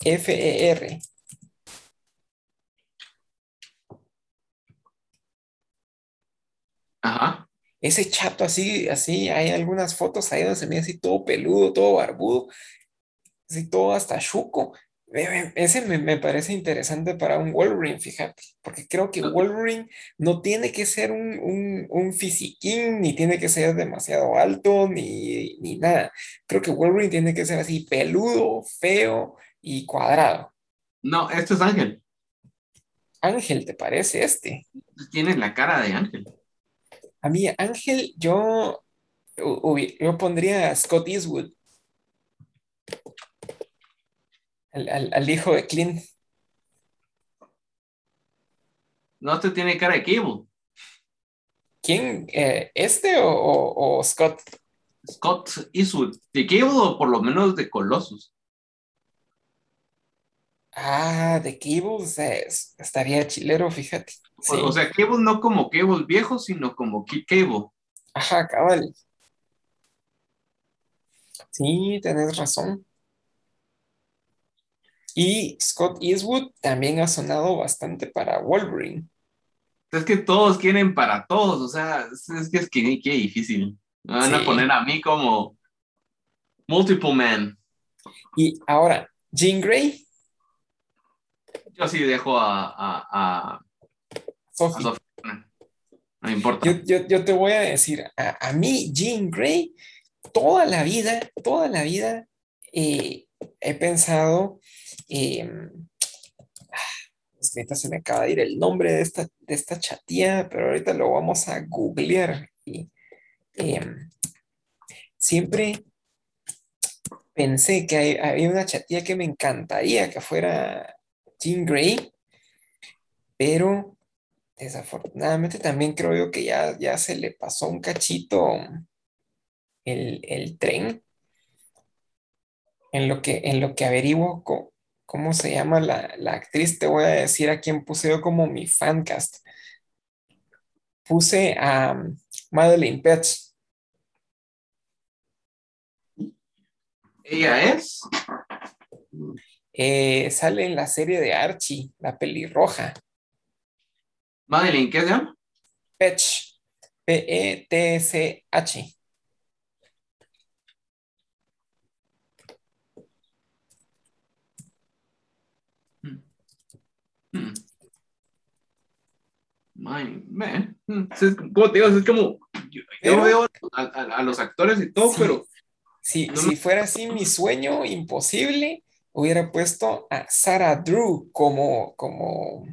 B: P-E-T-T-Y-F-E-R.
A: Ajá.
B: Ese chato así, así, hay algunas fotos ahí donde se ve así todo peludo, todo barbudo, así todo hasta chuco. Ese me, me parece interesante para un Wolverine, fíjate, porque creo que Wolverine no tiene que ser un, un, un fisiquín, ni tiene que ser demasiado alto, ni, ni nada. Creo que Wolverine tiene que ser así peludo, feo y cuadrado.
A: No, este es Ángel.
B: Ángel, ¿te parece este?
A: Tiene la cara de Ángel.
B: A mí, Ángel, yo, yo pondría a Scott Eastwood, al, al- al hijo de Clint.
A: No, este tiene cara de Cable.
B: ¿Quién? eh, ¿este o, o- o Scott?
A: Scott Eastwood. De Cable o por lo menos de Colossus.
B: Ah, de Cables es- estaría chilero, fíjate. Sí,
A: O, o sea, Cable no como Cable viejo, sino como Cable.
B: ajá, cabal. Sí, tenés razón. Y Scott Eastwood también ha sonado bastante para Wolverine.
A: Es que todos quieren para todos, o sea, es, que es que qué difícil. Me van
B: Sí.
A: a poner a mí como Multiple Man.
B: Y ahora, Jean Grey,
A: Yo sí dejo a, a, a, a
B: Sophie.
A: No importa.
B: Yo, yo- yo te voy a decir, a, a mí, Jean Grey, toda la vida, toda la vida eh, he pensado, eh, es que ahorita se me acaba de ir el nombre de esta, de esta chatía, pero ahorita lo vamos a googlear. Y, eh, siempre pensé que hay- había una chatía que me encantaría que fuera Jean Grey, pero Desafortunadamente también creo yo que ya, ya se le pasó un cachito el, el tren. En lo que, en lo que averiguo co- cómo se llama la, la actriz, te voy a decir a quién puse yo como mi fancast. Puse a um, Madeleine Petsch.
A: Ella es.
B: Eh, sale en la serie de Archie, la pelirroja.
A: Madeline, ¿qué se llama?
B: Petch. P-E-T-C-H.
A: Hmm. Man. Hmm. Es, como te digo, es como. Yo,
B: Pero-
A: veo a, a- a los actores y todo,
B: Sí.
A: pero.
B: Si,
A: No
B: si
A: me-
B: fuera así mi sueño imposible, hubiera puesto a Sarah Drew como, como,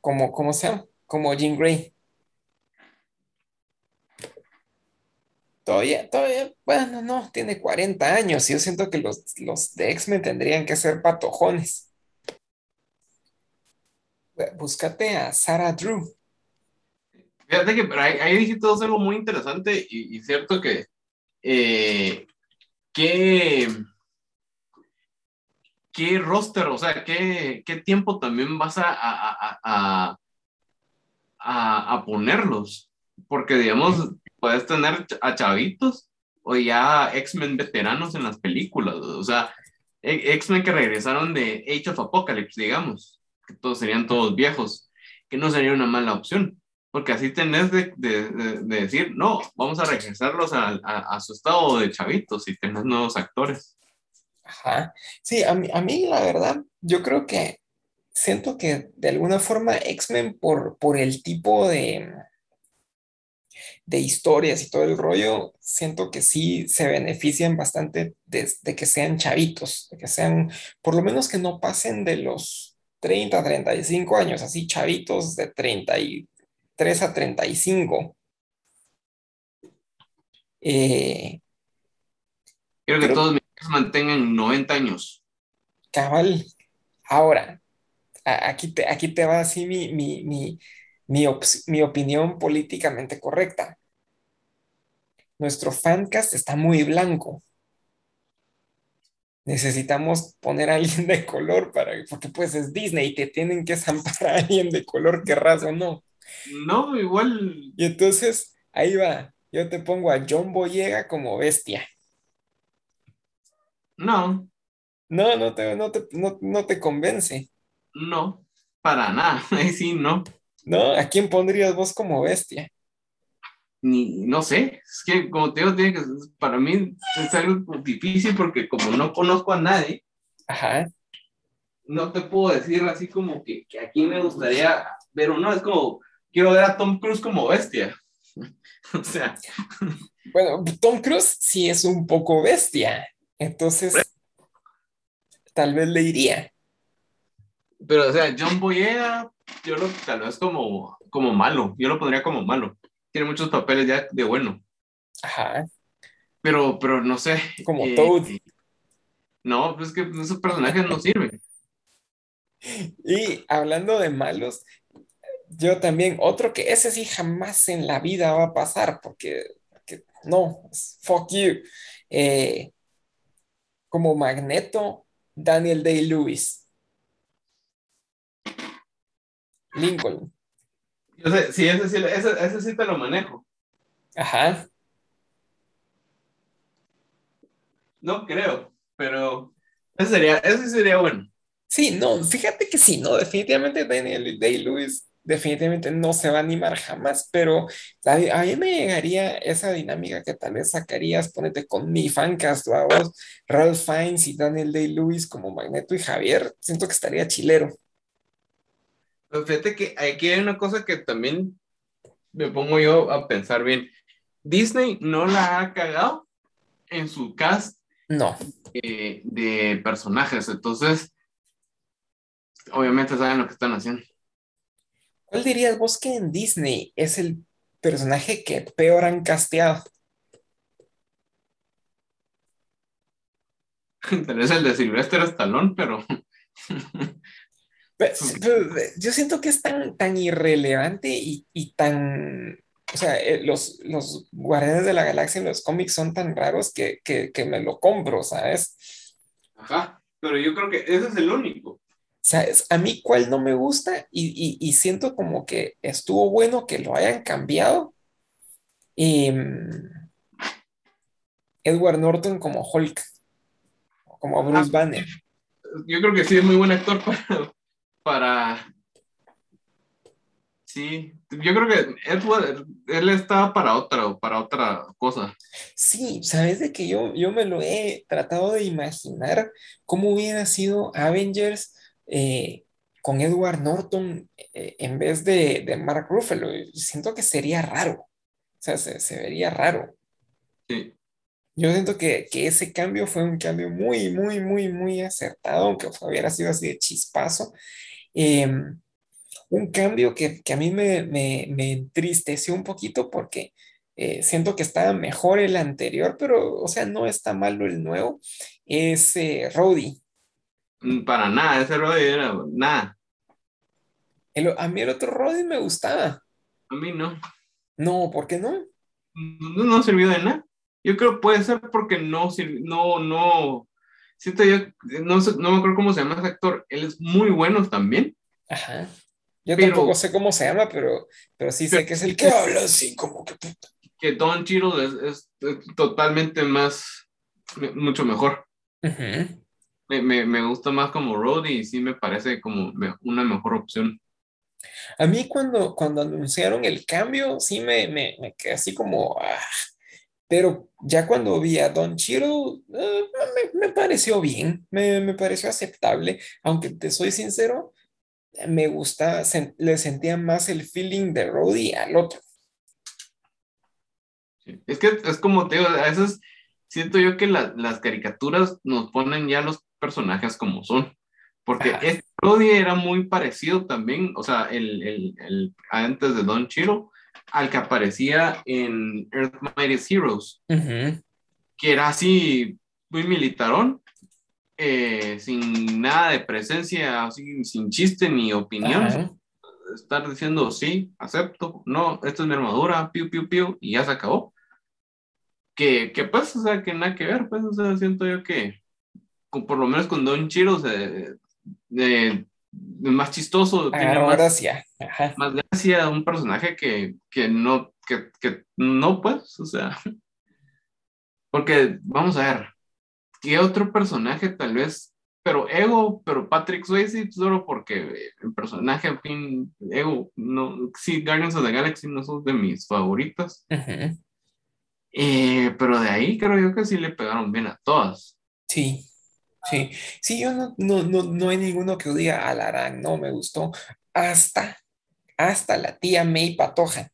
B: como, ¿cómo se llama? Como Jean Grey. Todavía, todavía, bueno, no, tiene 40 años yo siento que los, los de X-Men tendrían que ser patojones. Búscate a Sarah Drew.
A: Fíjate que pero ahí, ahí dijiste algo muy interesante y, cierto que. Eh, ¿qué, ¿Qué roster, o sea, qué, qué tiempo también vas a, a, a, a, ponerlos? Porque, digamos, puedes tener a chavitos o ya X-Men veteranos en las películas, o sea, e- X-Men que regresaron de Age of Apocalypse, digamos. que todos serían todos viejos, que no sería una mala opción, porque así tenés de, de, de, decir, no, vamos a regresarlos a, a, a, su estado de chavitos y tenés nuevos actores.
B: Ajá. Sí, a mí, a mí la verdad, yo creo que siento que de alguna forma X-Men por, por el tipo de, de historias y todo el rollo, siento que sí se benefician bastante de, de, que sean chavitos, de que sean, por lo menos que no pasen de los 30, 35 años, así chavitos de 33 a 35. Eh,
A: Quiero que pero, todos mis mantengan 90 años.
B: Cabal. Ahora, aquí te, aquí te va así mi, mi, mi, mi, mi opinión políticamente correcta. Nuestro fancast está muy blanco. Necesitamos poner a alguien de color para, porque pues es Disney y te tienen que zampar a alguien de color, querrás o no.
A: No, igual.
B: Y entonces, ahí va. Yo te pongo a John Boyega como bestia.
A: No.
B: No, no te, no te, no, no te convence.
A: No, para nada. Ahí sí, no.
B: ¿No? ¿A quién pondrías vos como bestia?
A: Ni, no sé, es que como te digo, tiene que, para mí es algo difícil porque como no conozco a nadie,
B: Ajá.
A: no te puedo decir así como que, que aquí me gustaría ver uno, es como, quiero ver a Tom Cruise como bestia. o sea.
B: Bueno, Tom Cruise sí es un poco bestia, entonces tal vez le iría.
A: Pero, o sea, John Boyega, yo lo tal vez como, como malo, yo lo pondría como malo. Tiene muchos papeles ya de bueno.
B: Ajá.
A: Pero, pero no sé.
B: Como eh, Toad.
A: No, pues que esos personajes no sirven.
B: Y hablando de malos, yo también, otro que ese sí jamás en la vida va a pasar, porque, porque no, fuck you. Eh, como Magneto, Daniel Day-Lewis. Lincoln.
A: Yo sé, sí, ese sí, ese, ese sí te lo manejo.
B: Ajá.
A: No creo, pero ese sería, ese sería bueno.
B: Sí, no, fíjate que sí, no, definitivamente Daniel Day-Lewis definitivamente no se va a animar jamás, pero a, a, mí me llegaría esa dinámica que tal vez sacarías, ponete con mi fancast, a vos, Ralph Fiennes y Daniel Day-Lewis como Magneto y Javier, siento que estaría chilero.
A: Pero fíjate que aquí hay una cosa que también me pongo yo a pensar bien. Disney no la ha cagado en su cast
B: no.
A: eh, de personajes, entonces obviamente saben lo que están haciendo.
B: ¿Cuál dirías vos que en Disney es el personaje que peor han casteado?
A: Tenés el de Sylvester Stallone, pero...
B: pero, pero yo siento que es tan, tan irrelevante y, y tan... O sea, eh, los, los Guardianes de la Galaxia en los cómics son tan raros que, que, que me lo compro, ¿sabes?
A: Ajá, pero yo creo que ese es el único.
B: ¿Sabes? A mí cuál no me gusta y, y, y, siento como que estuvo bueno que lo hayan cambiado. Y, Edward Norton como Hulk, como Bruce ah, Banner.
A: Yo creo que sí es muy buen actor para, para... Sí, yo creo que Edward, él estaba para otra, para otra cosa.
B: Sí, sabes de que yo, yo me lo he tratado de imaginar cómo hubiera sido Avengers eh, con Edward Norton eh, en vez de, de, Mark Ruffalo. Siento que sería raro. O sea, se, se vería raro.
A: Sí.
B: Yo siento que, que, ese cambio fue un cambio muy, muy, muy, muy acertado, aunque hubiera sido así de chispazo. Eh, un cambio que, que a mí me, me, me, entristeció un poquito porque eh, siento que estaba mejor el anterior, pero, o sea, no está malo el nuevo. Es eh, Rowdy.
A: Mm, para nada, ese Roddy era nada.
B: El, a mí el otro Roddy me gustaba.
A: A mí no.
B: No, ¿por qué no?
A: No, no sirvió de nada. Yo creo que puede ser porque no, no, no, siento yo, no, no me acuerdo cómo se llama ese actor, él es muy bueno también.
B: Ajá. Yo pero, tampoco sé cómo se llama, pero, pero sí sé que es el que habla así, como que puta.
A: Que Don Cheadle es, es, es, totalmente más, mucho mejor.
B: Uh -huh.
A: Me, me, me gusta más como Roddy y sí me parece como me- una mejor opción.
B: A mí cuando, cuando anunciaron el cambio, sí me, me, me quedé así como, ah, pero ya cuando vi a Don Cheadle, eh, me, me pareció bien, me, me pareció aceptable, aunque te soy sincero, me gusta, sen- le sentía más el feeling de Roddy al otro.
A: Sí. Es que es como te digo, a veces siento yo que la- las caricaturas nos ponen ya los personajes como son. Porque
B: Ajá.
A: este Brody era muy parecido también, o sea, el, el, el antes de Don Chiro, al que aparecía en Earth Mightiest Heroes,
B: Ujú,
A: que era así muy militarón, eh, sin nada de presencia, así, sin chiste ni opinión.
B: ajá.
A: Estar diciendo sí, acepto, no, esta es mi armadura, piu, piu, piu, y ya se acabó. Que, que pues, o sea, que nada que ver, pues, o sea, siento yo que con- por lo menos con Don Chiro se, de- más chistoso, tiene
B: Agarró
A: más,
B: gracia. Ajá.
A: más gracia, un personaje que, que no, que, que no, pues, o sea, porque vamos a ver, ¿qué otro personaje tal vez? Pero Ego, pero Patrick Swayze, solo porque el personaje, en fin, Ego, no, sí, Guardians of the Galaxy no son de mis favoritas,
B: Ujú.
A: Eh, pero de ahí creo yo que sí le pegaron bien a todas.
B: Sí, sí. Sí, yo no, no, no, no hay ninguno que diga Alarán, no me gustó. Hasta, hasta la tía May Patoja.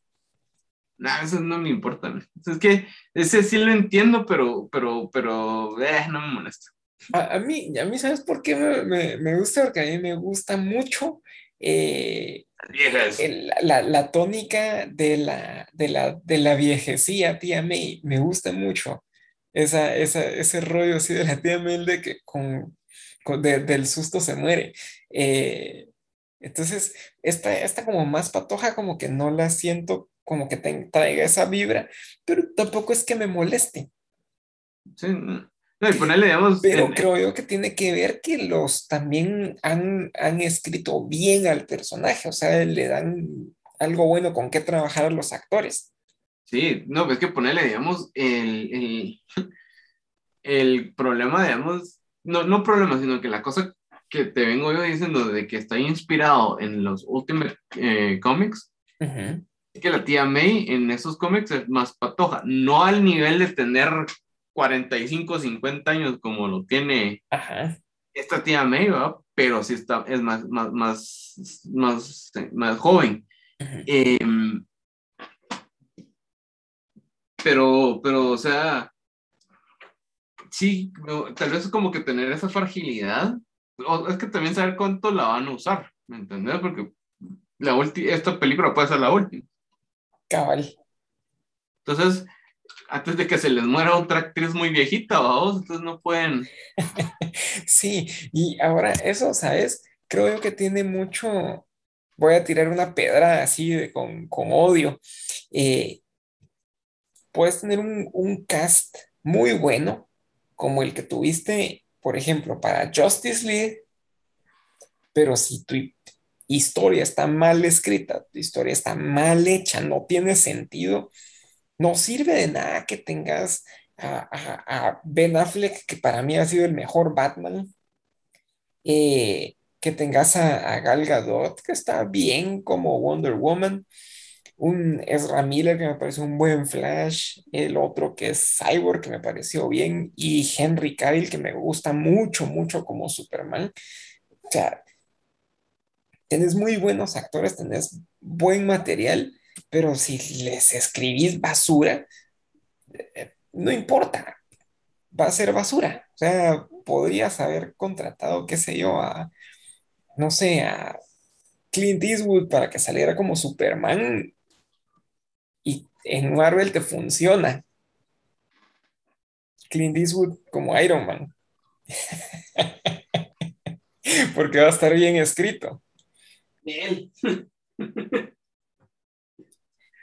A: Nah, eso no me importa. ¿no? Es que ese sí lo entiendo, pero, pero, pero, eh, no me molesta.
B: A, a mí, a mí, ¿sabes por qué me, me- me gusta? Porque a mí me gusta mucho eh, el- la, la tónica de la, de la, de la viejecía, tía May. Me gusta mucho esa, esa, ese rollo así de la tía May de que con, con- de- del susto se muere. Eh, entonces, esta, esta como más patoja, como que no la siento como que te traiga esa vibra, pero tampoco es que me moleste.
A: Sí, no. No, y ponerle, digamos,
B: Pero
A: en-
B: creo yo que tiene que ver que los también han, han escrito bien al personaje, o sea, le dan algo bueno con qué trabajar a los actores.
A: Sí, no, es que ponerle, digamos, el, el, el problema, digamos, no, no problema, sino que la cosa que te vengo yo diciendo de que está inspirado en los Ultimate eh, Comics, es que la tía May en esos cómics es más patoja, no al nivel de tener 45, 50 años como lo tiene
B: Ajá.
A: esta tía May, ¿verdad? pero sí está, es más, más, más, más, más joven. Eh, pero, pero, o sea, sí, no, tal vez es como que tener esa fragilidad, o es que también saber cuánto la van a usar, ¿me entendés? Porque la ulti- esta película puede ser la última.
B: Cabal.
A: Entonces, antes de que se les muera otra actriz muy viejita, vamos, entonces no pueden.
B: Sí, y ahora eso, ¿sabes? Creo yo que tiene mucho, voy a tirar una pedra así de- con, con odio. Eh, puedes tener un, un cast muy bueno, como el que tuviste, por ejemplo, para Justice League, pero si tu hi- historia está mal escrita, tu historia está mal hecha, no tiene sentido, no sirve de nada que tengas a, a- Ben Affleck, que para mí ha sido el mejor Batman, eh, que tengas a Gal Gadot, que está bien como Wonder Woman, un Ezra Miller que me parece un buen Flash, el otro que es Cyborg que me pareció bien, y Henry Cavill que me gusta mucho, mucho como Superman. O sea, tenés muy buenos actores, tenés buen material, pero si les escribís basura, eh, no importa, va a ser basura. O sea, podrías haber contratado, qué sé yo, a, no sé, a Clint Eastwood para que saliera como Superman en Marvel te funciona. Clint Eastwood como Iron Man, porque va a estar bien escrito.
A: Él.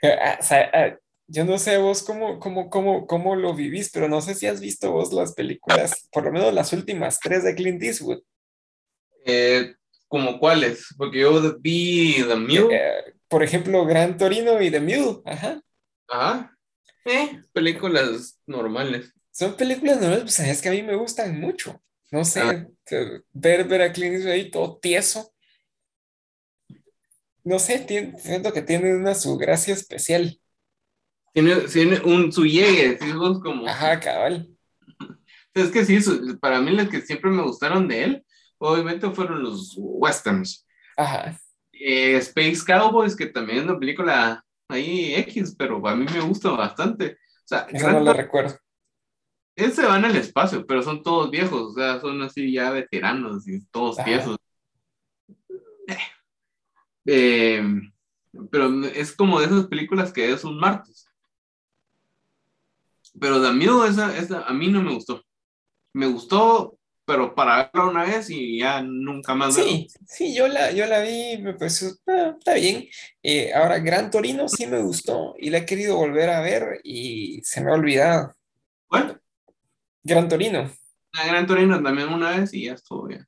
B: Ah, o sea, ah, yo no sé vos cómo, cómo, cómo, cómo lo vivís, pero no sé si has visto vos las películas, por lo menos las últimas tres de Clint Eastwood.
A: Eh, ¿Como cuáles? Porque yo vi The Mule.
B: Eh, por ejemplo, Gran Torino y The Mule. Ajá.
A: Ajá. Eh, películas normales.
B: Son películas nuevas, pues sabes que a mí me gustan mucho. No sé, ver, ver a Clint Eastwood ahí todo tieso. No sé, tiene- siento que tiene una su gracia especial.
A: Tiene, tiene un su llegue, ¿sí? Vos como...
B: Ajá, cabal.
A: Es que sí, para mí las que siempre me gustaron de él, obviamente fueron los westerns.
B: Ajá.
A: Eh, Space Cowboys, que también es una película ahí X, pero a mí me gusta bastante. O sea,
B: Eso no lo recuerdo.
A: Él se van al espacio, pero son todos viejos, o sea, son así ya veteranos y todos
B: Ajá.
A: tiesos. Eh, pero es como de esas películas que es un martes. Pero de miedo esa, esa a mí no me gustó. Me gustó, pero para verla una vez y ya nunca más.
B: Sí, sí, yo la, yo la vi, me pareció, ah, está bien. Eh, ahora, Gran Torino sí me gustó y la he querido volver a ver y se me ha olvidado.
A: Bueno,
B: Gran Torino.
A: la Gran Torino también una vez y ya estuvo ya.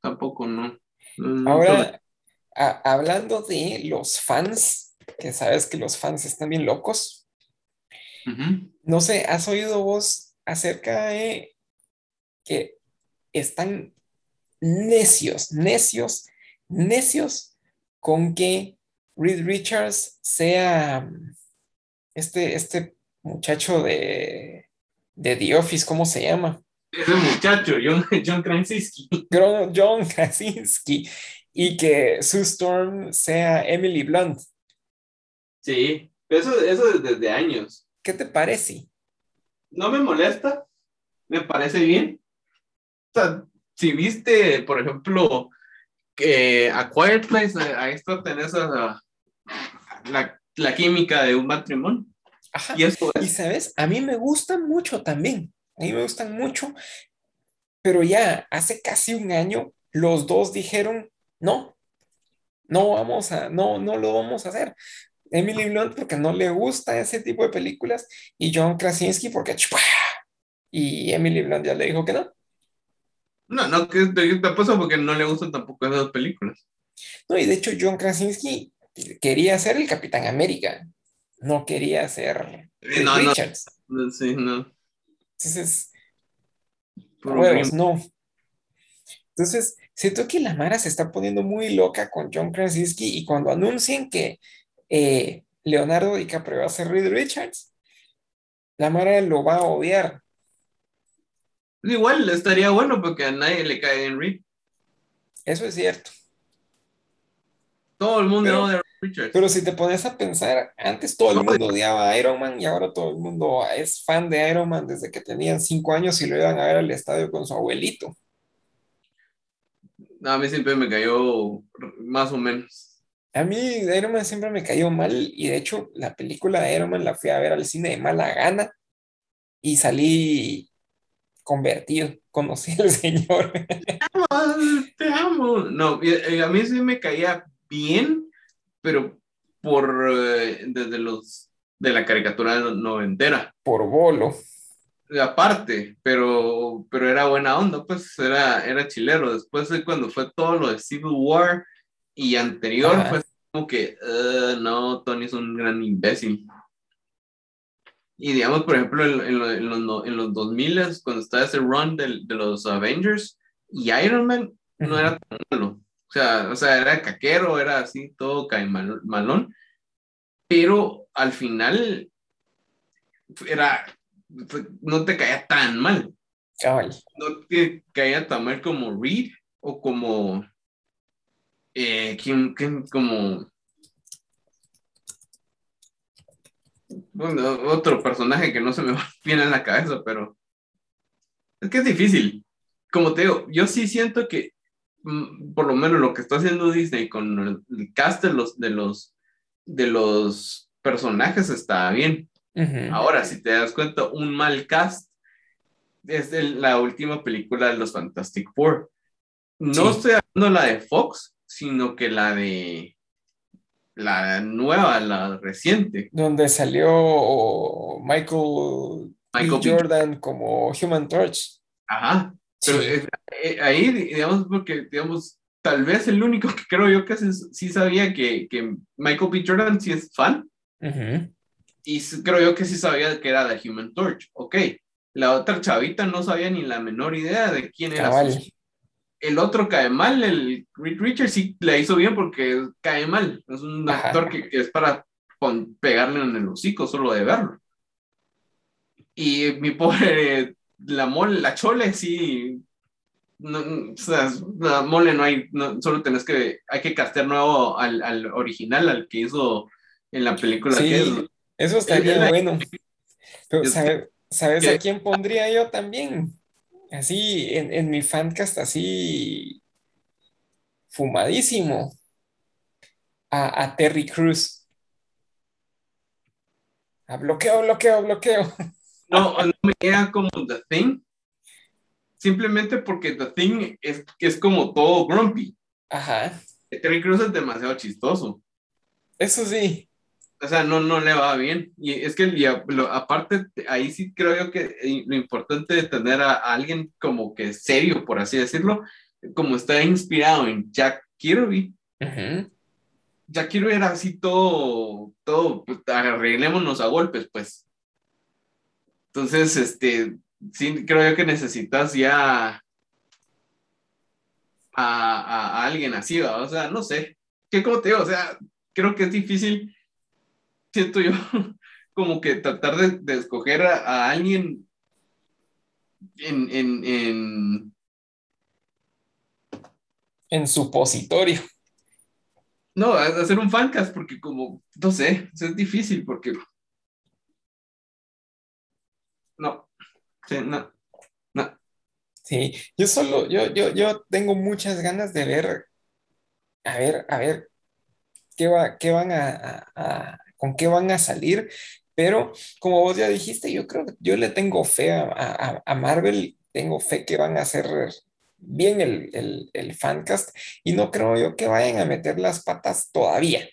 A: Tampoco, no. No,
B: Ahora, a- hablando de los fans, que sabes que los fans están bien locos, no sé, ¿has oído vos acerca de que están necios, necios, necios con que Reed Richards sea mm, este, este muchacho de, de The Office, ¿cómo se llama?
A: Ese muchacho, John, John Krasinski.
B: John Krasinski, y que Sue Storm sea Emily Blunt.
A: Sí, eso, eso desde años.
B: ¿Qué te parece?
A: no me molesta, me parece bien. Sea, si viste, por ejemplo, que a Quiet Place, a, a esto tenés a, la, la química de un matrimonio.
B: Ajá.
A: Y eso
B: Y
A: es.
B: sabes, a mí me gustan mucho también. A mí me gustan mucho, pero ya hace casi un año los dos dijeron, no, no vamos a, no, no lo vamos a hacer. Emily Blunt porque no le gusta ese tipo de películas y John Krasinski porque y Emily Blunt ya le dijo que no.
A: No, no, que apuesto porque no le gustan tampoco esas películas.
B: No, y de hecho John Krasinski quería ser el Capitán América, no quería ser Reed
A: No, no,
B: Richards.
A: no, sí, no.
B: Entonces, huevos, no. Entonces, siento que la Mara se está poniendo muy loca con John Krasinski y cuando anuncien que eh, Leonardo DiCaprio va a ser Reed Richards, la Mara lo va a odiar.
A: Igual estaría bueno porque a nadie le cae en Reed.
B: Eso es cierto.
A: Todo el mundo
B: Pero-
A: odia a Richards.
B: Pero si te pones a pensar, antes todo el mundo odiaba a Iron Man y ahora todo el mundo es fan de Iron Man desde que tenían cinco años y lo iban a ver al estadio con su abuelito.
A: No, a mí siempre me cayó más o menos.
B: A mí Iron Man siempre me cayó mal y de hecho la película de Iron Man la fui a ver al cine de mala gana y salí convertido, conocí al señor.
A: Ah, te amo. No, y a mí sí me caía bien, pero por eh, desde los de la caricatura no- noventera.
B: por bolo.
A: Aparte, pero, pero era buena onda, pues era, era chilero. Después de cuando fue todo lo de Civil War y anterior,
B: Ajá.
A: fue como que, "Uh, no, Tony es un gran imbécil. Y digamos, por ejemplo, en, en en los, en los 2000 cuando estaba ese run del- de, los Avengers y Iron Man, no era tan malo. O sea, o sea, era caquero, era así, todo cae mal- malón. Pero al final era, fue- no te caía tan mal.
B: Cabal.
A: No te caía tan mal como Reed o como. Eh, ¿quién, quién- como. Bueno, otro personaje que no se me va bien en la cabeza, pero. Es que es difícil. Como te digo, yo sí siento que mm, por lo menos lo que está haciendo Disney con el, cast de los, de los de los personajes está bien. Ahora, si te das cuenta, un mal cast es la última película de los Fantastic Four. No
B: Sí.
A: estoy hablando la de Fox, sino que la de la nueva, la reciente.
B: Donde salió Michael, B.
A: Michael B.
B: Jordan como Human Torch.
A: Ajá. Pero
B: Sí.
A: es- eh, ahí, digamos, porque, digamos, tal vez el único que creo yo que sí, sabía que, que Michael B. Jordan sí es fan, y creo yo que sí sabía que era de Human Torch. Ok. la otra chavita no sabía ni la menor idea de quién era.
B: Cabal.
A: El otro cae mal, el Reed Richards sí la hizo bien porque cae mal. Es un
B: Ajá.
A: actor que, que es para pon- pegarle en el hocico solo de verlo. Y mi pobre, la mole, la chole sí. No, o sea, la mole no hay, no, solo tenés que, hay que castear nuevo al, al original, al que hizo en la película
B: Sí,
A: que es.
B: eso estaría bueno. Pero
A: Yo-
B: ¿sabe- ¿sabes
A: que-
B: a quién pondría yo también? Así, en, en mi fancast, así, fumadísimo. A, a Terry Crews. A bloqueo, bloqueo, bloqueo.
A: No, no me llega como The Thing. Simplemente porque The Thing es, es como todo grumpy.
B: Ajá,
A: Terry Crews es demasiado chistoso.
B: eso sí.
A: O sea, no, no le va bien. Y es que y a- lo- aparte, ahí sí creo yo que eh, lo importante de tener a, a alguien como que serio, por así decirlo, como está inspirado en Jack Kirby. Jack Kirby era así todo, todo, pues, arreglémonos a golpes, pues. Entonces, este, sí, creo yo que necesitas ya a, a- a alguien así, ¿va? O sea, no sé. ¿Qué como te digo? O sea, creo que es difícil, siento yo, como que tratar de, de escoger a, a alguien en, en, en,
B: En supositorio.
A: no, hacer un fancast, porque como, no sé, es difícil, porque, no, sí, no, no.
B: Sí, yo solo, yo, yo, yo tengo muchas ganas de ver, a ver, a ver, qué va, qué van a- con qué van a salir, pero como vos ya dijiste, yo creo que yo le tengo fe a, a- a Marvel, tengo fe que van a hacer bien el, el, el fancast y no creo yo que vayan a meter las patas todavía.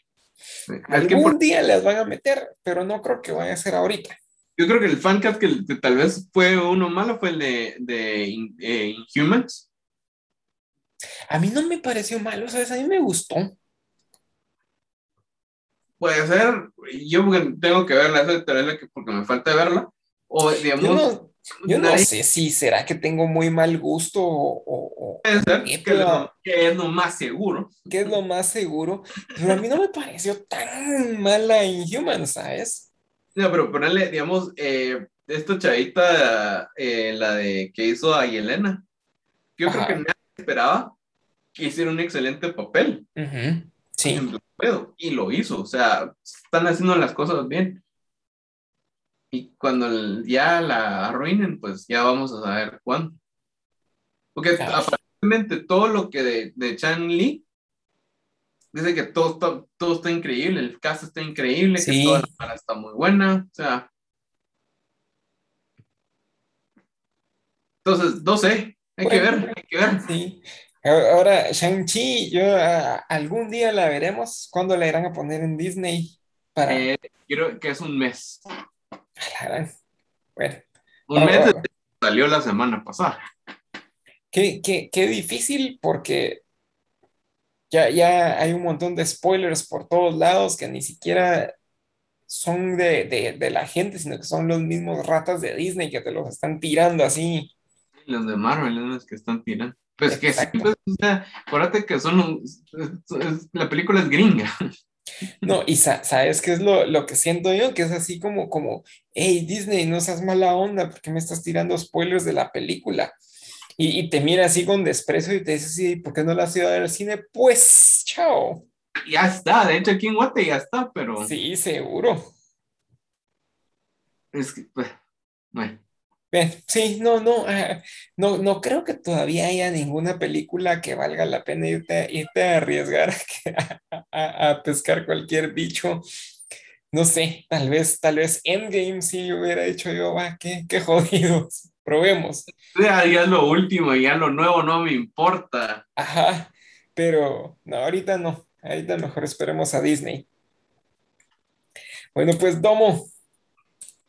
A: Que
B: Algún día las van a meter, pero no creo que vaya a ser ahorita.
A: yo creo que el fancast que, que tal vez fue uno malo fue el de, de In- eh, Inhumans.
B: A mí no me pareció malo, ¿sabes? A mí me gustó.
A: Puede ser, yo tengo que verla, la que- porque me falta verla. O
B: Yo
A: digamos,
B: no, yo no
A: nadie
B: sé si será que tengo muy mal gusto o,
A: puede ser que, es lo, que es lo más seguro.
B: qué es lo más seguro, pero a mí no me pareció tan mala Inhuman, ¿sabes?
A: No, pero ponerle, digamos, eh, esta chavita, eh, la de que hizo a Yelena, yo
B: Ajá.
A: creo que nadie esperaba que hiciera un excelente papel
B: Ujú, Sí,
A: en y lo hizo, o sea, están haciendo las cosas bien. Y cuando el- ya la arruinen, pues ya vamos a saber cuándo. Porque
B: Claro.
A: aparentemente todo lo que de, de Chan Lee dice que todo está, todo está increíble, el cast está increíble,
B: Sí.
A: que toda la para está muy buena, o sea. Entonces, no sé, hay que
B: Bueno.
A: ver, hay que ver.
B: sí. Ahora, Shang-Chi, yo ah, algún día la veremos. ¿Cuándo la irán a poner en Disney? Para
A: Eh, creo que es un mes.
B: a la gran- Bueno,
A: Un
B: Ah,
A: mes
B: ah.
A: desde que salió la semana pasada.
B: qué, qué, qué difícil porque ya, ya hay un montón de spoilers por todos lados que ni siquiera son de, de, de la gente, sino que son los mismos ratas de Disney que te los están tirando así.
A: Los de Marvel son los que están tirando. Pues que sí,
B: Exacto.
A: pues, o sea, acuérdate que son es- es- la película es gringa.
B: No, y sa- ¿sabes qué es lo, lo que siento yo? Que es así como, como, hey Disney, no seas mala onda, ¿por qué me estás tirando spoilers de la película? Y, y te mira así con desprecio y te dice, sí, ¿por qué no la has ido a ver al cine? Pues, chao.
A: Ya está, de hecho aquí en Guate ya está, pero
B: Sí, seguro.
A: es que, pues, bueno.
B: Bien, sí, no, no, ah, no, no creo que todavía haya ninguna película que valga la pena irte, irte a arriesgar a, pescar cualquier bicho. No sé, tal vez, tal vez Endgame sí hubiera dicho yo, va, qué, qué jodidos. Probemos.
A: Ya, ya es lo último, ya lo nuevo no me importa.
B: Ajá, pero no, ahorita no. Ahorita mejor esperemos a Disney. Bueno, pues Domo,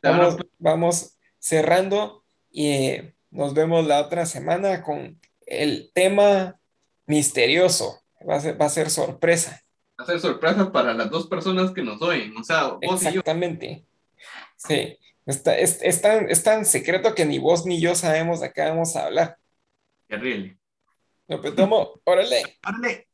B: vamos, vamos cerrando y eh, nos vemos la otra semana con el tema misterioso. Va a ser, va a ser sorpresa.
A: Hacer sorpresas para las dos personas que nos oyen, o sea, vos y yo.
B: Exactamente. Sí. Está, es, es tan, es tan secreto que ni vos ni yo sabemos de qué vamos a hablar.
A: Terrible.
B: Lo tomo, órale.
A: ¡Órale!